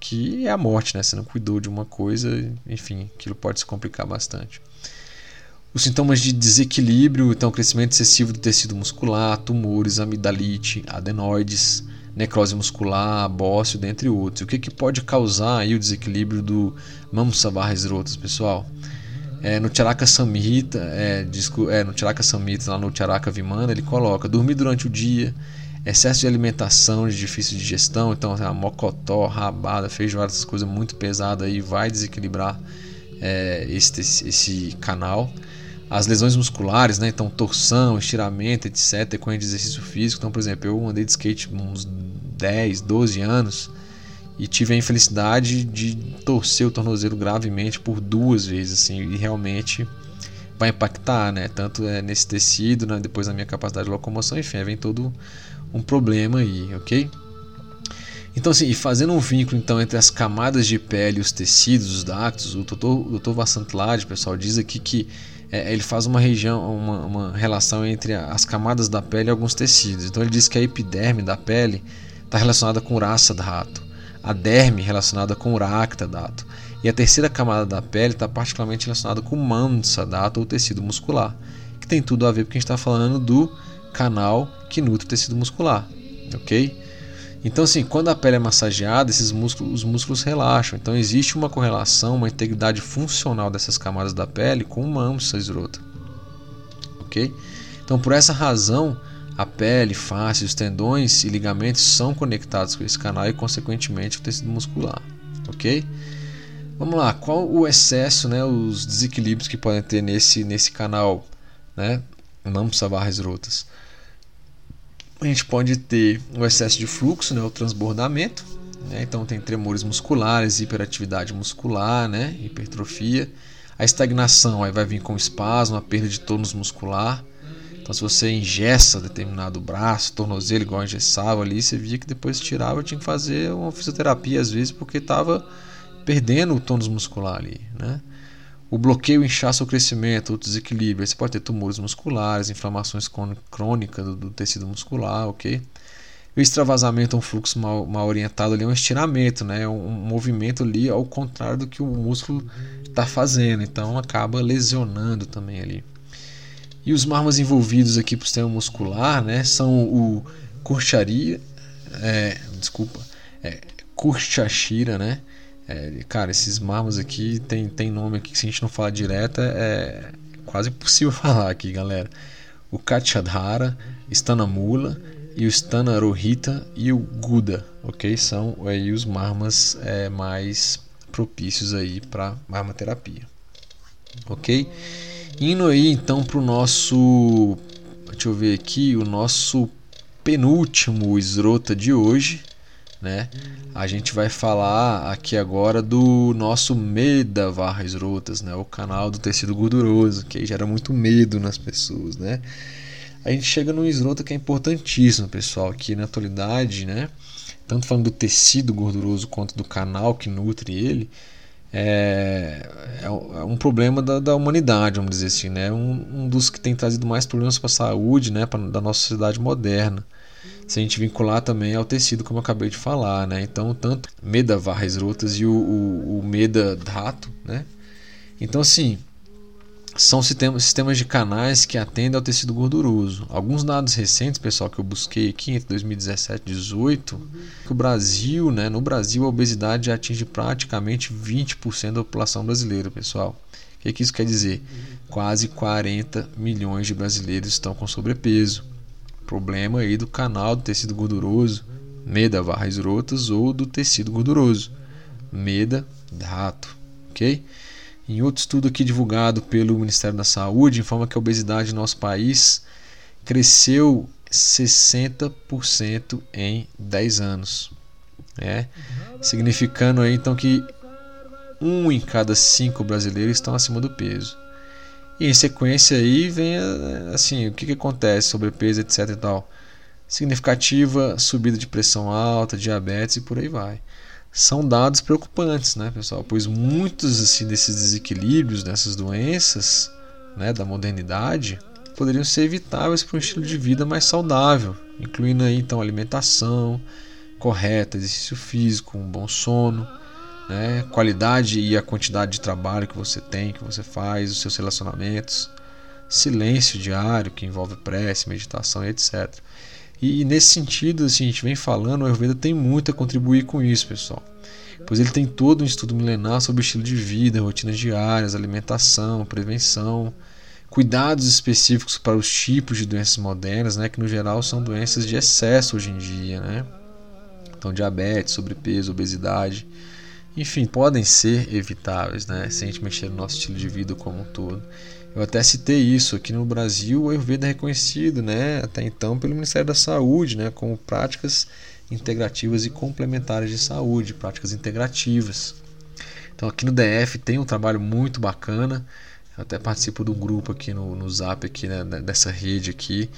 que é a morte, né? Você não cuidou de uma coisa, enfim, aquilo pode se complicar bastante. Os sintomas de desequilíbrio, então crescimento excessivo do tecido muscular, tumores, amidalite, adenoides, necrose muscular, bócio, dentre outros. O que, que pode causar aí o desequilíbrio do Mamsa barra esrotas, pessoal? É, no Charaka Samhita, é, é, no Charaka Samhita, lá no Charaka Vimana, ele coloca dormir durante o dia, excesso de alimentação de difícil digestão, então a mocotó, rabada, feijoada, essas coisas muito pesadas aí vai desequilibrar é, esse, esse canal. As lesões musculares, né? Então torção, estiramento, etc. com exercício físico. Então, por exemplo, eu andei de skate uns 10, 12 anos e tive a infelicidade de torcer o tornozelo gravemente por duas vezes, assim, e realmente vai impactar, né? Tanto é nesse tecido, né? depois na minha capacidade de locomoção, enfim, vem todo um problema aí, ok? Então, assim, fazendo um vínculo então entre as camadas de pele e os tecidos, os dactos, o Dr. O Dr. Vassantlade, pessoal, diz aqui que é, ele faz uma região, uma, uma, relação entre as camadas da pele e alguns tecidos. Então ele diz que a epiderme da pele está relacionada com raça do rato, a derme relacionada com o racta dato, e a terceira camada da pele está particularmente relacionada com mansa dato ou tecido muscular, que tem tudo a ver porque a gente está falando do canal que nutre o tecido muscular, ok? Então, assim, quando a pele é massageada, esses músculos, os músculos relaxam. Então, existe uma correlação, uma integridade funcional dessas camadas da pele com o mamsa esrota, ok? Então, por essa razão, a pele, face, os tendões e ligamentos são conectados com esse canal e, consequentemente, o tecido muscular, ok? Vamos lá, qual o excesso, né, os desequilíbrios que podem ter nesse, nesse canal, né, mamsa barras rotas? a gente pode ter o excesso de fluxo, né, o transbordamento, né, então tem tremores musculares, hiperatividade muscular, né, hipertrofia. A estagnação aí vai vir com espasmo, a perda de tônus muscular. Então, se você engessa determinado braço, tornozelo, igual engessava ali, você via que depois tirava, tinha que fazer uma fisioterapia às vezes, porque estava perdendo o tônus muscular ali, né? O bloqueio, inchaço ou crescimento, o desequilíbrio. Você pode ter tumores musculares, inflamações crônicas do, do tecido muscular, ok? O extravasamento é um fluxo mal, mal orientado ali, é um estiramento, né? um, um movimento ali ao contrário do que o músculo está fazendo, então acaba lesionando também ali. E os marmas envolvidos aqui para o sistema muscular né, são o Kurcharia, é, desculpa, é, né? É, cara, esses marmos aqui tem, tem nome aqui que se a gente não falar direto é quase impossível (laughs) falar aqui, galera. O Kachadhara, Stanamula e o Stanarohita e o Guda, ok? São aí os marmas é, mais propícios aí para marmaterapia, ok? Indo aí então para o nosso, deixa eu ver aqui, o nosso penúltimo esrota de hoje, né? A gente vai falar aqui agora do nosso Meda Varras Rotas, né? O canal do tecido gorduroso, que gera muito medo nas pessoas, né? A gente chega num esrota que é importantíssimo, pessoal, aqui na atualidade, né? Tanto falando do tecido gorduroso quanto do canal que nutre ele, é, é um é problema da, da, humanidade, vamos dizer assim, né? Um, um dos que tem trazido mais problemas para a saúde, né? Pra, da nossa sociedade moderna se a gente vincular também ao tecido, como eu acabei de falar, né? Então, tanto Meda Varras Rotas e o, o, o Meda Dhato, né? Então, assim, são sistemas, de canais que atendem ao tecido gorduroso. Alguns dados recentes, pessoal, que eu busquei aqui entre 2017 e 2018, que o Brasil, né, no Brasil, a obesidade atinge praticamente 20% da população brasileira, pessoal. O que, que isso quer dizer? Quase 40 milhões de brasileiros estão com sobrepeso problema aí do canal do tecido gorduroso, meda varras rotas ou do tecido gorduroso, meda rato, ok? Em outro estudo aqui divulgado pelo Ministério da Saúde, informa que a obesidade no nosso país cresceu 60% em 10 anos. Né? Significando aí então que um em cada cinco brasileiros estão acima do peso. E em sequência aí vem assim, o que, que acontece, sobrepeso, etc e tal. Significativa subida de pressão alta, diabetes e por aí vai. São dados preocupantes, né, pessoal? Pois muitos assim desses desequilíbrios, dessas doenças, né, da modernidade, poderiam ser evitáveis por um estilo de vida mais saudável, incluindo aí então alimentação correta, exercício físico, um bom sono, né? qualidade e a quantidade de trabalho que você tem, que você faz, os seus relacionamentos, silêncio diário que envolve prece, meditação etc. E, e nesse sentido, assim, a gente vem falando, o Ayurveda tem muito a contribuir com isso, pessoal. Pois ele tem todo um estudo milenar sobre estilo de vida, rotinas diárias, alimentação, prevenção, cuidados específicos para os tipos de doenças modernas, né, que no geral são doenças de excesso hoje em dia, né? Então, diabetes, sobrepeso, obesidade, enfim, podem ser evitáveis, né? Se a gente mexer no nosso estilo de vida como um todo. Eu até citei isso aqui no Brasil, o Ayurveda é reconhecido, né, até então pelo Ministério da Saúde, né, como práticas integrativas e complementares de saúde, práticas integrativas. Então aqui no DF tem um trabalho muito bacana. Eu até participo de um grupo aqui no, no Zap aqui né, dessa rede aqui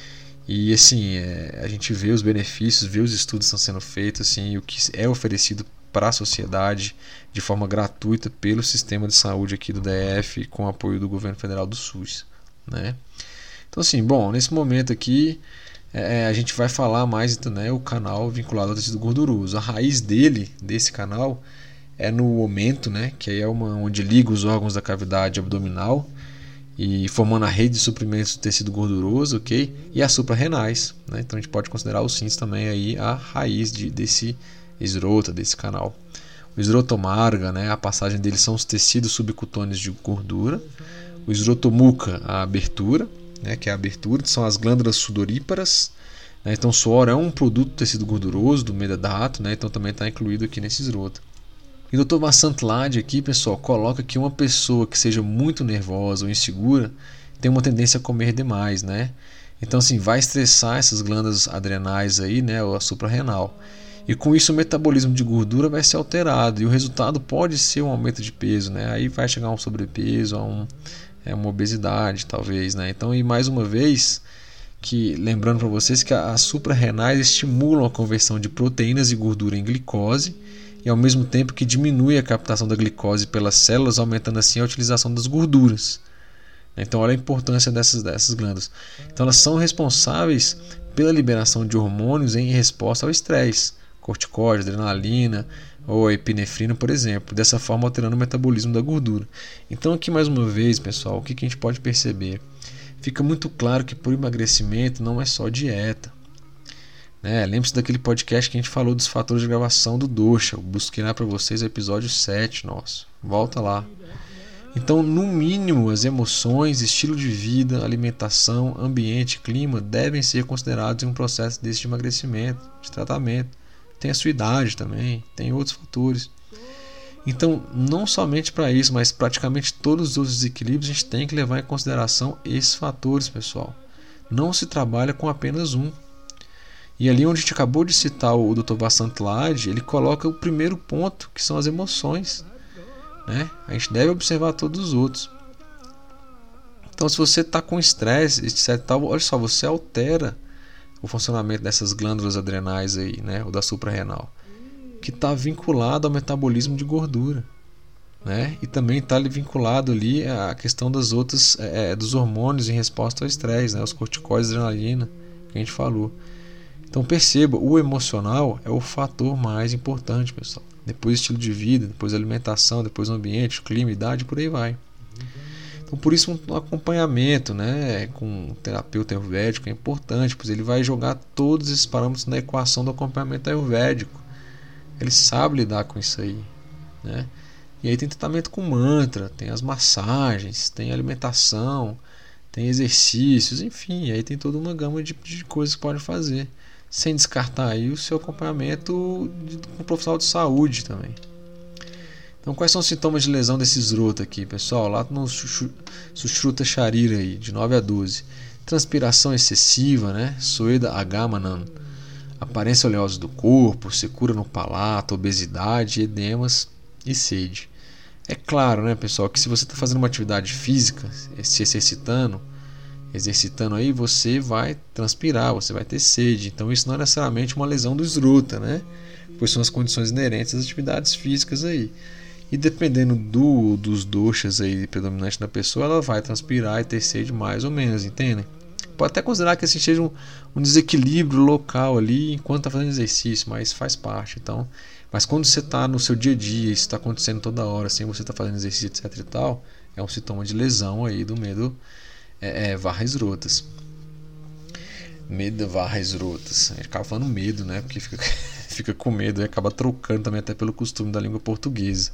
e assim é, a gente vê os benefícios, vê os estudos que estão sendo feitos, assim, o que é oferecido para a sociedade de forma gratuita pelo sistema de saúde aqui do DF com apoio do governo federal do SUS, né? Então assim, bom, nesse momento aqui é, a gente vai falar mais então, né, o canal vinculado ao tecido gorduroso. A raiz dele, desse canal, é no aumento, né, que aí é uma onde liga os órgãos da cavidade abdominal e formando a rede de suprimentos do tecido gorduroso, ok? E as suprarrenais, né? Então a gente pode considerar os rins também aí a raiz de, desse esrota desse canal. O esrotomarga, né, a passagem dele são os tecidos subcutâneos de gordura. O esrotomuca, a abertura, né, que é a abertura, são as glândulas sudoríparas. Né, então, o suor é um produto do tecido gorduroso do medato, né, então também está incluído aqui nesse esroto. E o Dr. Vassant Lade aqui, pessoal, coloca que uma pessoa que seja muito nervosa ou insegura tem uma tendência a comer demais, né? Então, assim, vai estressar essas glândulas adrenais aí, né, ou a suprarrenal. E com isso o metabolismo de gordura vai ser alterado e o resultado pode ser um aumento de peso, né? Aí vai chegar a um sobrepeso, a um, é, uma obesidade, talvez, né? Então, e mais uma vez, que lembrando para vocês que as suprarrenais estimulam a conversão de proteínas e gordura em glicose e ao mesmo tempo que diminui a captação da glicose pelas células, aumentando assim a utilização das gorduras. Então, olha a importância dessas, dessas glândulas. Então, elas são responsáveis pela liberação de hormônios em resposta ao estresse corticóide, adrenalina ou epinefrina, por exemplo, dessa forma alterando o metabolismo da gordura. Então, aqui mais uma vez, pessoal, o que, a gente pode perceber? Fica muito claro que por emagrecimento não é só dieta. Né? Lembre-se daquele podcast que a gente falou dos fatores de gravação do Doxa. Eu busquei lá para vocês o episódio 7 nosso. Volta lá. Então, no mínimo, as emoções, estilo de vida, alimentação, ambiente, clima devem ser considerados em um processo desse de emagrecimento, de tratamento tem a sua idade também, tem outros fatores. Então, não somente para isso, mas praticamente todos os desequilíbrios, a gente tem que levar em consideração esses fatores, pessoal. Não se trabalha com apenas um. E ali onde a gente acabou de citar o Dr. Vassant Lade, ele coloca o primeiro ponto, que são as emoções. Né? A gente deve observar todos os outros. Então, se você está com estresse, etc., olha só, você altera o funcionamento dessas glândulas adrenais aí, né, ou da suprarrenal, que está vinculado ao metabolismo de gordura, né, e também está vinculado ali à questão das outras, é, é, dos hormônios em resposta ao estresse, né, os corticóides, adrenalina, que a gente falou. Então perceba, o emocional é o fator mais importante, pessoal. Depois estilo de vida, depois alimentação, depois ambiente, clima, idade, por aí vai. Então, por isso, um acompanhamento né, com um terapeuta ayurvédico é importante, pois ele vai jogar todos esses parâmetros na equação do acompanhamento ayurvédico. Ele sabe lidar com isso aí. Né? E aí tem tratamento com mantra, tem as massagens, tem alimentação, tem exercícios, enfim, aí tem toda uma gama de, de coisas que pode fazer. Sem descartar aí o seu acompanhamento de, com um profissional de saúde também. Então, quais são os sintomas de lesão desse esroto aqui, pessoal? Lá no Sushruta Sharira aí, de 9 a 12. transpiração excessiva, né? Soeda agamanan, aparência oleosa do corpo, secura no palato, obesidade, edemas e sede. É claro, né, pessoal, que se você está fazendo uma atividade física, se exercitando, exercitando aí, você vai transpirar, você vai ter sede. Então isso não é necessariamente uma lesão do esruta, né? Pois são as condições inerentes às atividades físicas aí. E dependendo do, dos doxas aí predominantes da pessoa, ela vai transpirar e ter sede mais ou menos, entendem? Pode até considerar que esse seja um, um desequilíbrio local ali enquanto está fazendo exercício, mas faz parte. Então, mas quando você está no seu dia a dia, isso está acontecendo toda hora, sem você estar tá fazendo exercício, etc e tal, é um sintoma de lesão aí do medo é, é, varras rotas. Medo varras rotas. Acaba falando medo, né? Porque fica, fica com medo e acaba trocando também até pelo costume da língua portuguesa.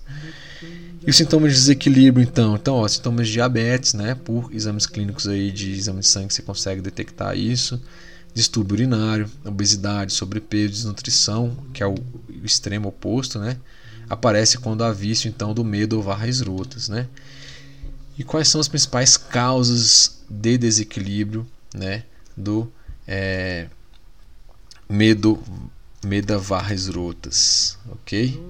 E os sintomas de desequilíbrio, então? Então, ó, sintomas de diabetes, né? Por exames clínicos aí de exame de sangue você consegue detectar isso. Distúrbio urinário, obesidade, sobrepeso, desnutrição, que é o, extremo oposto, né? Aparece quando há vício, então, do medo ou varras rotas, né? E quais são as principais causas de desequilíbrio, né? Do é, medo, meda varras rotas, ok?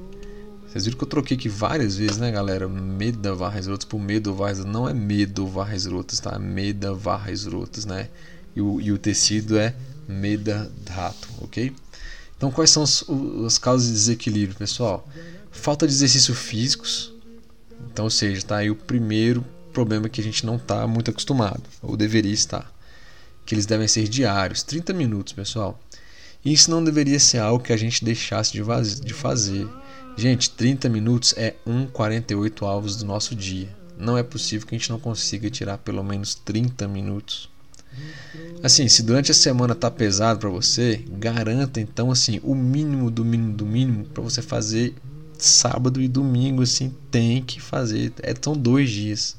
Vocês viram que eu troquei aqui várias vezes, né, galera? Meda varras rotas por medo varras não é medo varras rotas, tá? Varras rotas, né? E o, e o tecido é meda rato, ok? Então, quais são as, as causas de desequilíbrio, pessoal? Falta de exercícios físicos. Então, ou seja, tá aí o primeiro problema que a gente não está muito acostumado, ou deveria estar. Que eles devem ser diários, 30 minutos, pessoal. Isso não deveria ser algo que a gente deixasse de, de fazer. Gente, 30 minutos é 1,48 alvos do nosso dia. Não é possível que a gente não consiga tirar pelo menos 30 minutos. Assim, se durante a semana tá pesado para você, garanta então assim o mínimo do mínimo do mínimo para você fazer sábado e domingo assim tem que fazer. É são dois dias.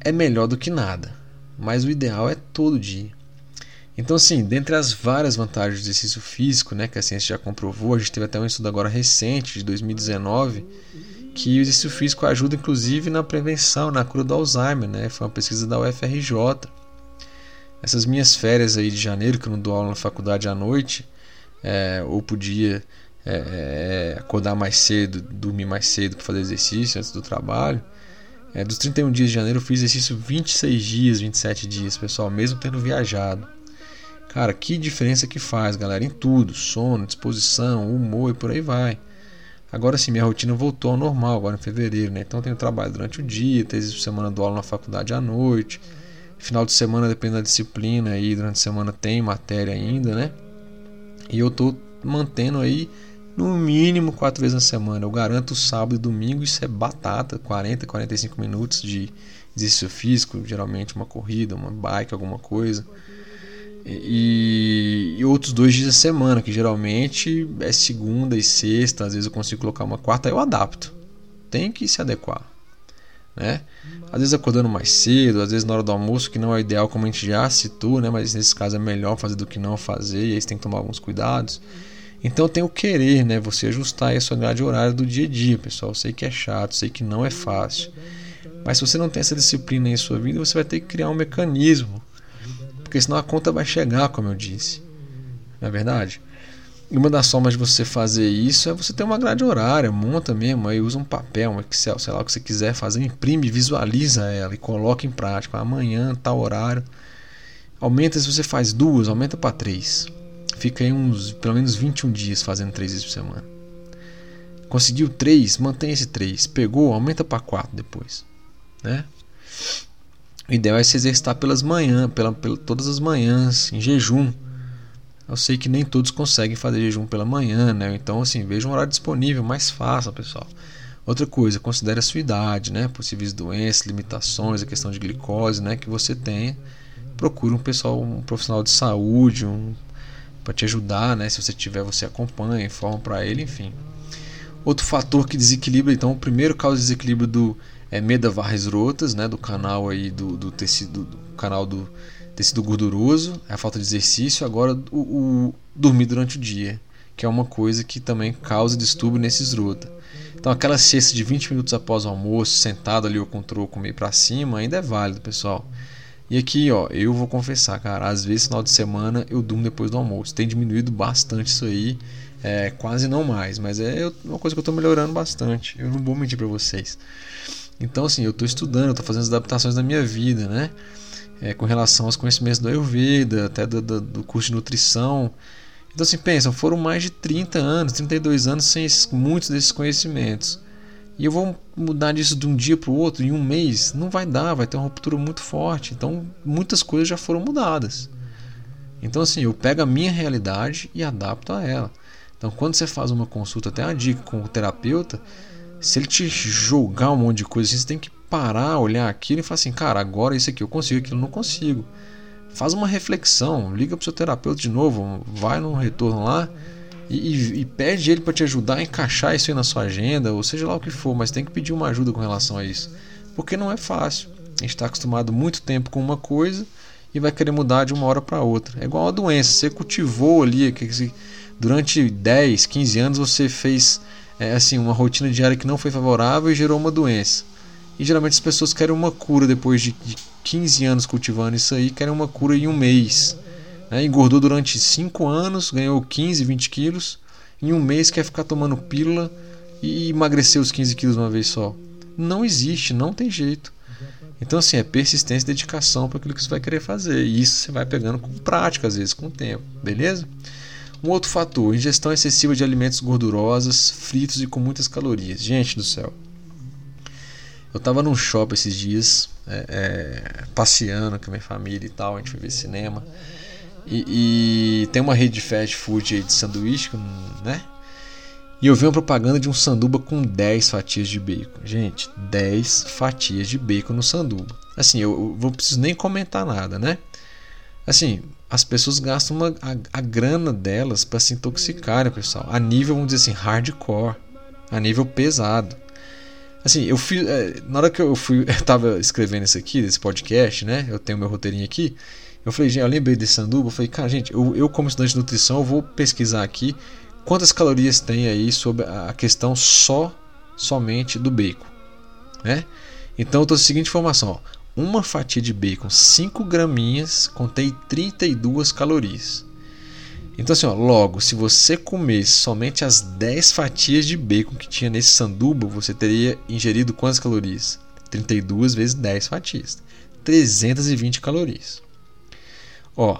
É melhor do que nada, mas o ideal é todo dia. Então, assim, dentre as várias vantagens do exercício físico, né, que a ciência já comprovou, a gente teve até um estudo agora recente, de 2019, que o exercício físico ajuda inclusive na prevenção, na cura do Alzheimer, né? Foi uma pesquisa da UFRJ. Essas minhas férias aí de janeiro, que eu não dou aula na faculdade à noite, é, ou podia é, é, acordar mais cedo, dormir mais cedo para fazer exercício antes do trabalho. É, dos 31 dias de janeiro eu fiz exercício 26 dias, 27 dias, pessoal, mesmo tendo viajado. Cara, que diferença que faz, galera, em tudo: sono, disposição, humor e por aí vai. Agora sim, minha rotina voltou ao normal agora em fevereiro, né? Então tenho trabalho durante o dia, tenho semana do aula na faculdade à noite. Final de semana depende da disciplina aí, durante a semana tem matéria ainda, né? E eu tô mantendo aí no mínimo quatro vezes na semana. Eu garanto sábado e domingo, isso é batata, 40, 45 minutos de exercício físico, geralmente uma corrida, uma bike, alguma coisa. E, e, outros dois dias da semana, que geralmente é segunda e sexta, às vezes eu consigo colocar uma quarta, eu adapto. Tem que se adequar. Né? Às vezes acordando mais cedo, às vezes na hora do almoço, que não é ideal, como a gente já citou, né? mas nesse caso é melhor fazer do que não fazer, e aí você tem que tomar alguns cuidados. Então tem o querer, né? Você ajustar a sua grade horária do dia a dia, pessoal. Eu sei que é chato, sei que não é fácil. Mas se você não tem essa disciplina em sua vida, você vai ter que criar um mecanismo porque senão a conta vai chegar, como eu disse. Não é verdade? E uma das formas de você fazer isso é você ter uma grade horária, monta mesmo, aí usa um papel, um Excel, sei lá o que você quiser fazer, imprime, visualiza ela e coloca em prática. Amanhã, tal horário. Aumenta se você faz duas, aumenta para três. Fica aí uns pelo menos 21 dias fazendo três vezes por semana. Conseguiu três, mantém esse três. Pegou, aumenta para quatro depois, né? O ideal é se exercitar pelas manhãs, pela, pela, todas as manhãs, em jejum. Eu sei que nem todos conseguem fazer jejum pela manhã, né? Então, assim, veja um horário disponível, mais fácil, pessoal. Outra coisa, considere a sua idade, né? Possíveis doenças, limitações, a questão de glicose, né? Que você tenha. Procure um pessoal, um profissional de saúde, um para te ajudar, né? Se você tiver, você acompanha, informa para ele, enfim. Outro fator que desequilibra, então, o primeiro causa de desequilíbrio do é Meda Varres Rotas, né, do canal aí do, do tecido do canal do tecido gorduroso, é a falta de exercício, agora o, o, dormir durante o dia, que é uma coisa que também causa distúrbio nesses rotas. Então aquela cesta de 20 minutos após o almoço, sentado ali ou com o troco meio para cima, ainda é válido, pessoal. E aqui, ó, eu vou confessar, cara, às vezes final de semana eu durmo depois do almoço. Tem diminuído bastante isso aí, é, quase não mais, mas é uma coisa que eu tô melhorando bastante. Eu não vou mentir para vocês. Então, assim, eu tô estudando, tô fazendo as adaptações da minha vida, né? É, com relação aos conhecimentos do Ayurveda, até do, do, do curso de nutrição. Então, assim, pensam, foram mais de 30 anos, 32 anos sem esses, muitos desses conhecimentos. E eu vou mudar disso de um dia para o outro em um mês? Não vai dar, vai ter uma ruptura muito forte. Então, muitas coisas já foram mudadas. Então, assim, eu pego a minha realidade e adapto a ela. Então, quando você faz uma consulta, até uma dica com o terapeuta, se ele te jogar um monte de coisa, assim, você tem que parar, olhar aquilo e falar assim: cara, agora isso aqui eu consigo, aquilo eu não consigo. Faz uma reflexão, liga para o seu terapeuta de novo, vai no retorno lá e, e, e pede ele para te ajudar a encaixar isso aí na sua agenda, ou seja lá o que for, mas tem que pedir uma ajuda com relação a isso, porque não é fácil. A gente está acostumado muito tempo com uma coisa e vai querer mudar de uma hora para outra. É igual uma doença, você cultivou ali, durante 10, 15 anos você fez é, assim uma rotina diária que não foi favorável e gerou uma doença. E geralmente as pessoas querem uma cura depois de, de 15 anos cultivando isso aí, querem uma cura em um mês. Né? Engordou durante 5 anos, ganhou 15, 20 quilos. Em um mês quer ficar tomando pílula e emagrecer os 15 quilos uma vez só. Não existe, não tem jeito. Então, assim, é persistência e dedicação para aquilo que você vai querer fazer. E isso você vai pegando com prática, às vezes, com o tempo, beleza? Um outro fator, ingestão excessiva de alimentos gordurosos, fritos e com muitas calorias. Gente do céu. Eu tava num shopping esses dias, é, é, passeando com a minha família e tal, a gente foi ver cinema. E, e, tem uma rede de fast food aí de sanduíche, né? E eu vi uma propaganda de um sanduba com 10 fatias de bacon. Gente, 10 fatias de bacon no sanduba. Assim, eu, eu não preciso nem comentar nada, né? Assim, as pessoas gastam uma, a, a grana delas para se intoxicarem, pessoal. A nível, vamos dizer assim, hardcore. A nível pesado. Assim, eu fui. É, na hora que eu fui. (laughs) Eu tava escrevendo isso aqui, desse podcast, né? Eu tenho meu roteirinho aqui. Eu falei, gente, eu lembrei desse sanduba, eu falei, cara, gente, eu, eu como estudante de nutrição, eu vou pesquisar aqui quantas calorias tem aí sobre a questão só, somente do bacon, né? Então eu a seguinte informação, ó, uma fatia de bacon, 5 graminhas, contém 32 calorias. Então assim, ó, logo, se você comesse somente as 10 fatias de bacon que tinha nesse sanduba, você teria ingerido quantas calorias? 32 vezes 10 fatias. 320 calorias. Ó,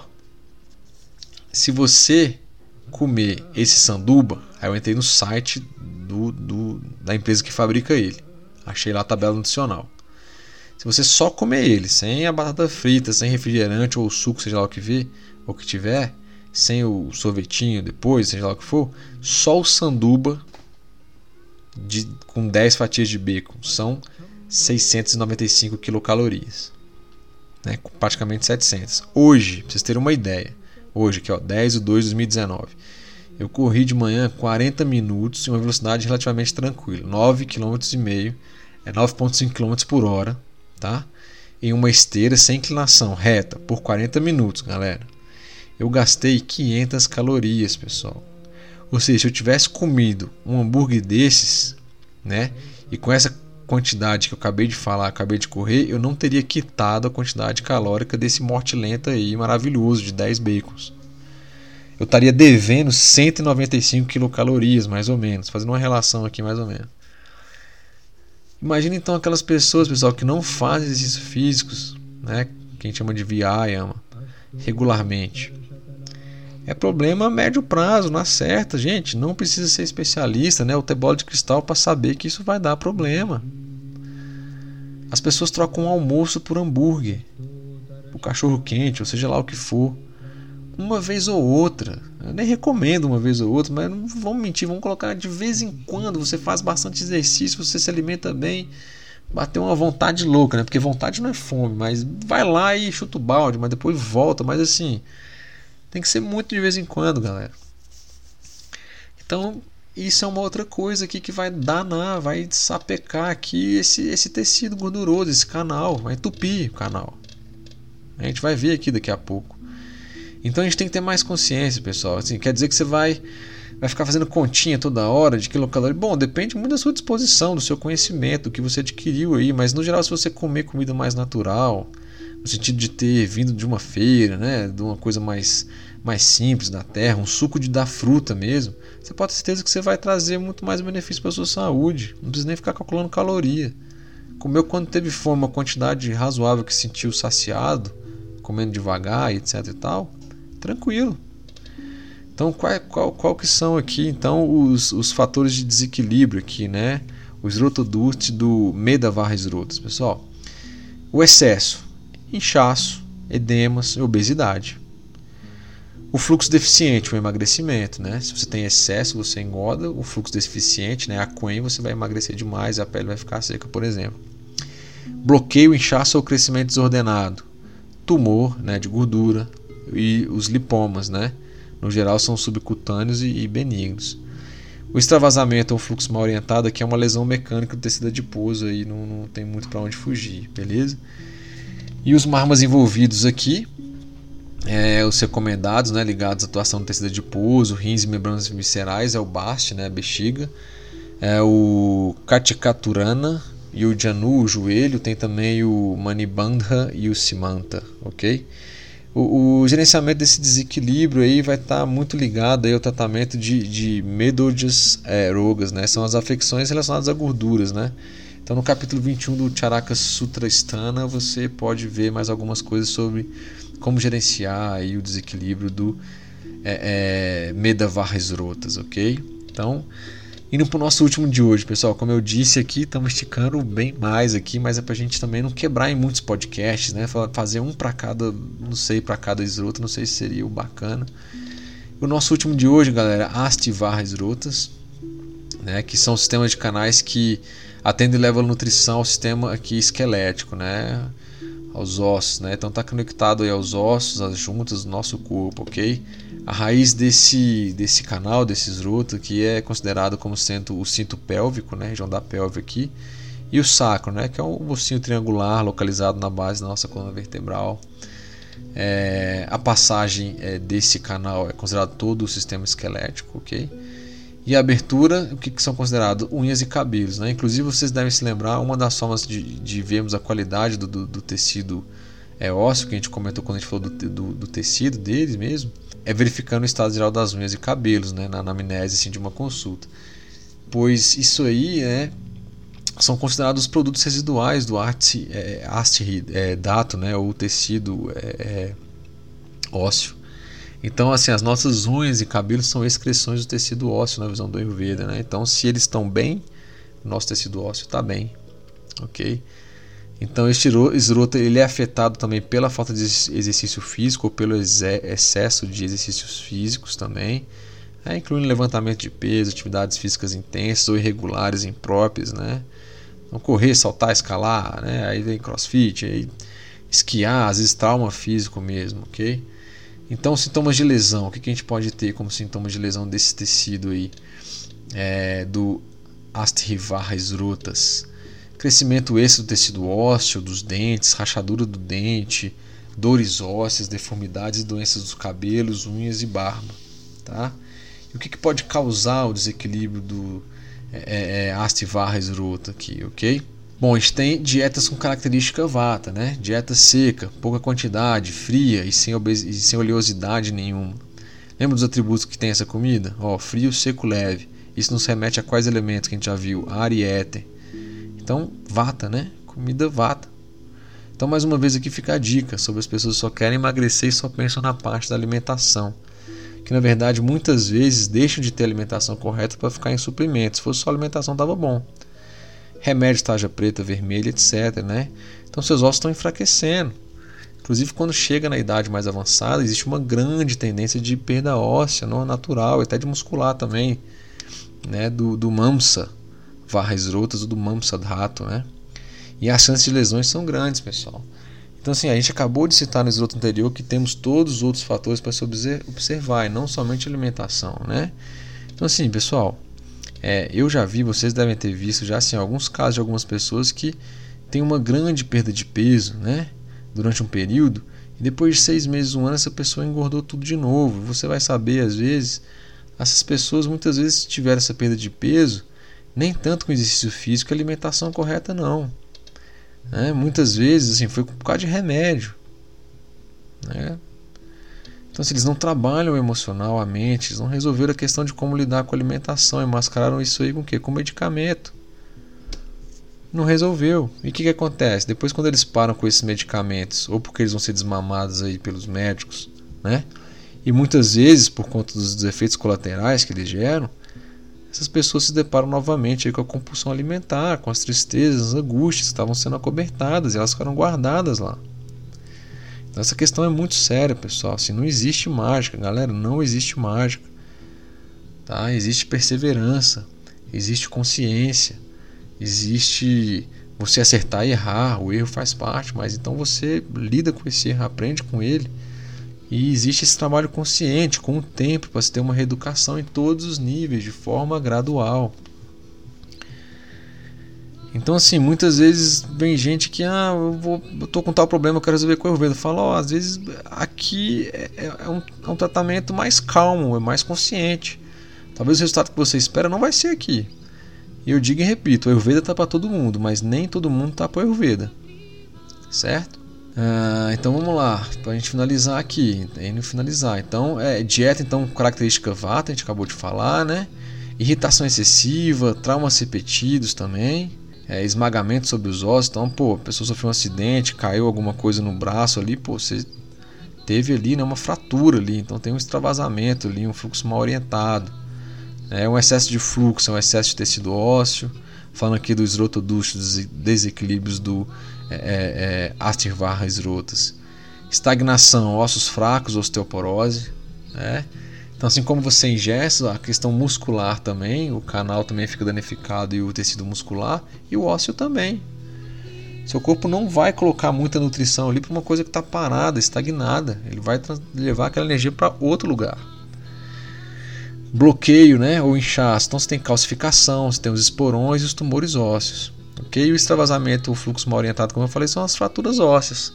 se você comer esse sanduba, aí eu entrei no site do, do, da empresa que fabrica ele. Achei lá a tabela nutricional. Se você só comer ele, sem a batata frita, sem refrigerante ou suco, seja lá o que vê, ou que tiver, sem o sorvetinho depois, seja lá o que for, só o sanduba de, com 10 fatias de bacon são 695 quilocalorias né, praticamente 700. Hoje, pra vocês terem uma ideia, hoje aqui ó, 10 de 2 de 2019, eu corri de manhã 40 minutos em uma velocidade relativamente tranquila, 9 km e meio, é 9.5 km por hora, tá? Em uma esteira sem inclinação, reta, por 40 minutos, galera. Eu gastei 500 calorias, pessoal. Ou seja, se eu tivesse comido um hambúrguer desses, né, e com essa quantidade que eu acabei de falar, acabei de correr, eu não teria quitado a quantidade calórica desse morte lenta aí maravilhoso de 10 bacons. Eu estaria devendo 195 quilocalorias, mais ou menos, fazendo uma relação aqui mais ou menos. Imagina então aquelas pessoas, pessoal, que não fazem exercícios físicos, né, que a gente chama de Vyayama, regularmente. É problema a médio prazo, não acerta, gente. Não precisa ser especialista, né? O bola de cristal para saber que isso vai dar problema. As pessoas trocam um almoço por hambúrguer, por cachorro quente, ou seja lá o que for. Uma vez ou outra. Eu nem recomendo uma vez ou outra, mas não vamos mentir, vamos colocar de vez em quando. Você faz bastante exercício, você se alimenta bem. Bater uma vontade louca, né? Porque vontade não é fome, mas vai lá e chuta o balde, mas depois volta. Mas assim, tem que ser muito de vez em quando, galera. Então, isso é uma outra coisa aqui que vai danar, vai sapecar aqui esse, esse tecido gorduroso, esse canal, vai entupir o canal. A gente vai ver aqui daqui a pouco. Então a gente tem que ter mais consciência, pessoal. Assim, quer dizer que você vai, vai ficar fazendo continha toda hora de quilocaloria? Bom, depende muito da sua disposição, do seu conhecimento, do que você adquiriu aí. Mas no geral, se você comer comida mais natural, no sentido de ter vindo de uma feira, né, de uma coisa mais, mais simples da terra, um suco de da fruta mesmo, você pode ter certeza que você vai trazer muito mais benefício para a sua saúde. Não precisa nem ficar calculando caloria. Comeu quando teve fome uma quantidade razoável que sentiu saciado, comendo devagar, etc e tal, tranquilo. Então, qual, qual, qual que são aqui então os, os fatores de desequilíbrio aqui, né? O esrotodurte do Medavar esrotas, pessoal. O excesso, inchaço, edemas e obesidade. O fluxo deficiente, o emagrecimento, né? Se você tem excesso, você engorda. O fluxo deficiente, né? A quen, você vai emagrecer demais, a pele vai ficar seca, por exemplo. Bloqueio, inchaço ou crescimento desordenado. Tumor, né? De gordura e os lipomas, né? no geral são subcutâneos e, benignos. O extravasamento é um fluxo mal orientado, que é uma lesão mecânica do tecido adiposo, aí não, não tem muito para onde fugir, beleza? E os marmas envolvidos aqui, é, os recomendados, né, ligados à atuação do tecido adiposo, rins e membranas viscerais, é o BAST, né, a bexiga, é o Katikaturana e o Janu, o joelho, tem também o Manibandha e o Simanta, ok? O, o, gerenciamento desse desequilíbrio aí vai estar tá muito ligado aí ao tratamento de, de Medojas é, rogas, né? São as afecções relacionadas a gorduras, né? Então no capítulo 21 do Charaka Sutra Sthana você pode ver mais algumas coisas sobre como gerenciar aí o desequilíbrio do é, é, Medavarresrotas, ok? Então Indo para o nosso último de hoje, pessoal. Como eu disse aqui, estamos esticando bem mais aqui, mas é para a gente também não quebrar em muitos podcasts, né? Fazer um para cada, não sei, para cada esrota, não sei se seria o bacana. O nosso último de hoje, galera, Astivar esrotas, né? Que são sistemas de canais que atendem e levam nutrição ao sistema aqui esquelético, né? Aos ossos, né? Então está conectado aí aos ossos, às juntas do nosso corpo, ok? A raiz desse, desse canal, desse esroto, que é considerado como sendo o cinto pélvico, né, região da pelve aqui, e o sacro, né, que é um ossinho triangular localizado na base da nossa coluna vertebral. É, a passagem é, desse canal é considerado todo o sistema esquelético, ok? E a abertura, o que, que são considerados? Unhas e cabelos, né? Inclusive vocês devem se lembrar, uma das formas de, de vermos a qualidade do, do, do tecido é, ósseo, que a gente comentou quando a gente falou do, do, do tecido deles mesmo, é verificando o estado geral das unhas e cabelos, né, na anamnese assim, de uma consulta. Pois isso aí é, são considerados produtos residuais do arte, é, é, dato, né, ou tecido é, é, ósseo. Então, assim, as nossas unhas e cabelos são excreções do tecido ósseo na visão do Ayurveda, né? Então, se eles estão bem, nosso tecido ósseo está bem, ok? Então este esroto ele é afetado também pela falta de exercício físico ou pelo excesso de exercícios físicos também, né? incluindo levantamento de peso, atividades físicas intensas ou irregulares impróprias, né? Então, correr, saltar, escalar, né? aí vem crossfit, aí esquiar, às vezes trauma físico mesmo, ok? Então sintomas de lesão, o que, que a gente pode ter como sintomas de lesão desse tecido aí? É, do Astrivar esrotas crescimento extra do tecido ósseo, dos dentes, rachadura do dente, dores ósseas, deformidades e doenças dos cabelos, unhas e barba. Tá? E o que, que pode causar o desequilíbrio do é, é, é rota aqui, ok? Bom, a gente tem dietas com característica vata, né? Dieta seca, pouca quantidade, fria e sem, e sem oleosidade nenhuma. Lembra dos atributos que tem essa comida? Ó, frio, seco, leve. Isso nos remete a quais elementos que a gente já viu? Ar e éter. Então, vata, né? Comida vata. Então, mais uma vez aqui fica a dica sobre as pessoas que só querem emagrecer e só pensam na parte da alimentação. Que na verdade muitas vezes deixam de ter alimentação correta para ficar em suprimentos. Se fosse só alimentação, estava bom. Remédio taja preta, vermelha, etc. Né? Então, seus ossos estão enfraquecendo. Inclusive, quando chega na idade mais avançada, existe uma grande tendência de perda óssea, não natural, até de muscular também, né? do, do MAMSA, varras rotas ou do Mamsadhato, né? E as chances de lesões são grandes, pessoal. Então, assim, a gente acabou de citar no esgoto anterior que temos todos os outros fatores para se observar, e não somente alimentação, né? Então, assim, pessoal, é, eu já vi, vocês devem ter visto já, assim, alguns casos de algumas pessoas que têm uma grande perda de peso, né? Durante um período, e depois de seis meses, um ano, essa pessoa engordou tudo de novo. Você vai saber, às vezes, essas pessoas muitas vezes tiveram essa perda de peso nem tanto com exercício físico e alimentação correta, não. Né? Muitas vezes assim, foi por causa de remédio. Né? Então, se eles não trabalham o emocional, a mente, eles não resolveram a questão de como lidar com a alimentação, e mascararam isso aí com o quê? Com medicamento. Não resolveu. E o que, que acontece? Depois, quando eles param com esses medicamentos, ou porque eles vão ser desmamados aí pelos médicos, né? E muitas vezes, por conta dos efeitos colaterais que eles geram, essas pessoas se deparam novamente com a compulsão alimentar, com as tristezas, as angústias que estavam sendo acobertadas e elas ficaram guardadas lá. Então essa questão é muito séria, pessoal. Assim, não existe mágica, galera, não existe mágica. Tá? Existe perseverança, existe consciência, existe você acertar e errar, o erro faz parte, mas então você lida com esse erro, aprende com ele. E existe esse trabalho consciente, com o tempo, para se ter uma reeducação em todos os níveis, de forma gradual. Então, assim, muitas vezes vem gente que, ah, eu, vou, eu tô com tal problema, eu quero resolver com o Ayurveda. Eu falo, ó, oh, às vezes aqui é, é, é, um, é um tratamento mais calmo, é mais consciente. Talvez o resultado que você espera não vai ser aqui. E eu digo e repito, o Ayurveda tá para todo mundo, mas nem todo mundo tá para Ayurveda. Certo? Ah, então vamos lá, para a gente finalizar aqui, indo finalizar. Então, é dieta, então característica Vata, a gente acabou de falar, né? Irritação excessiva, traumas repetidos também é, esmagamento sobre os ossos. Então, pô, a pessoa sofreu um acidente, caiu alguma coisa no braço ali, pô, você teve ali né, uma fratura ali, então tem um extravasamento ali, um fluxo mal orientado. É um excesso de fluxo, é um excesso de tecido ósseo. Falando aqui dos desequilíbrios do é, é, é Astirvarra esrotas. Estagnação, ossos fracos, osteoporose. Né? Então, assim como você ingesta, a questão muscular também, o canal também fica danificado e o tecido muscular, e o ósseo também. Seu corpo não vai colocar muita nutrição ali para uma coisa que está parada, estagnada. Ele vai levar aquela energia para outro lugar. Bloqueio, né, ou inchaço. Então você tem calcificação, você tem os esporões e os tumores ósseos. Ok? O extravasamento, o fluxo mal orientado, como eu falei, são as fraturas ósseas.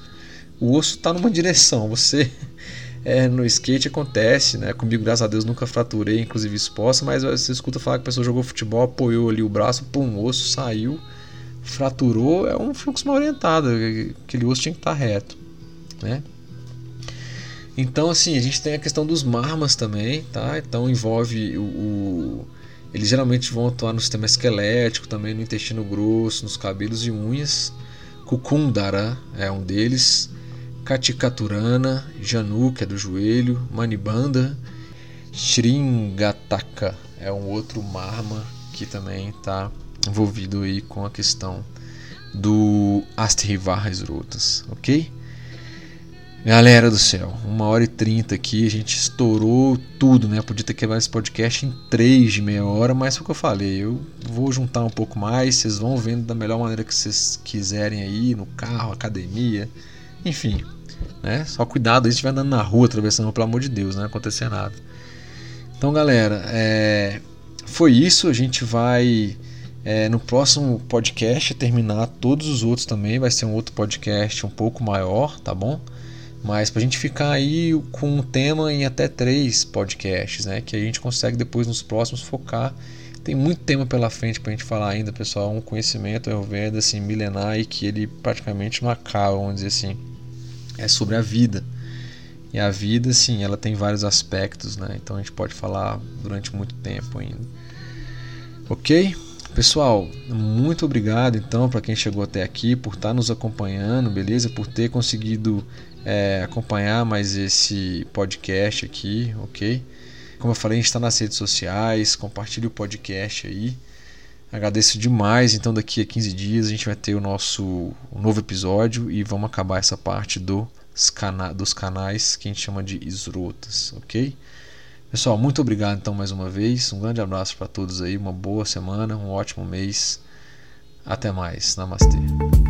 O osso está numa direção, você (laughs) é, no skate acontece, né? Comigo, graças a Deus, nunca fraturei, inclusive exposta, mas você escuta falar que a pessoa jogou futebol, apoiou ali o braço, pum, o osso saiu, fraturou, é um fluxo mal orientado, aquele osso tinha que estar reto, né? Então, assim, a gente tem a questão dos marmas também, tá? Então envolve o eles geralmente vão atuar no sistema esquelético, também no intestino grosso, nos cabelos e unhas. Cucundara é um deles. Katikaturana, Janu, que é do joelho, Manibanda, Shringataka é um outro marma que também está envolvido aí com a questão do Astrivarras Rotas, ok? Galera do céu, uma hora e trinta aqui, a gente estourou tudo, né? Podia ter quebrado esse podcast em três de meia hora, mas foi o que eu falei. Eu vou juntar um pouco mais, vocês vão vendo da melhor maneira que vocês quiserem aí, no carro, academia, enfim. Né? Só cuidado aí se estiver andando na rua, atravessando, pelo amor de Deus, não vai acontecer nada. Então, galera, é... foi isso. A gente vai é, no próximo podcast terminar todos os outros também. Vai ser um outro podcast um pouco maior, tá bom? Mas para a gente ficar aí com um tema em até três podcasts, né? Que a gente consegue depois nos próximos focar. Tem muito tema pela frente para a gente falar ainda, pessoal. Um conhecimento Ayurveda assim, milenar e que ele praticamente não acaba, vamos dizer assim é sobre a vida. E a vida, sim, ela tem vários aspectos, né? Então a gente pode falar durante muito tempo ainda. Ok? Pessoal, muito obrigado então para quem chegou até aqui, por estar tá nos acompanhando, beleza? Por ter conseguido é, acompanhar mais esse podcast aqui, ok? Como eu falei, a gente está nas redes sociais, compartilhe o podcast aí. Agradeço demais. Então, daqui a 15 dias a gente vai ter o nosso novo episódio e vamos acabar essa parte cana dos canais que a gente chama de esrotas, ok? Pessoal, muito obrigado então mais uma vez. Um grande abraço para todos aí. Uma boa semana, um ótimo mês. Até mais. Namastê.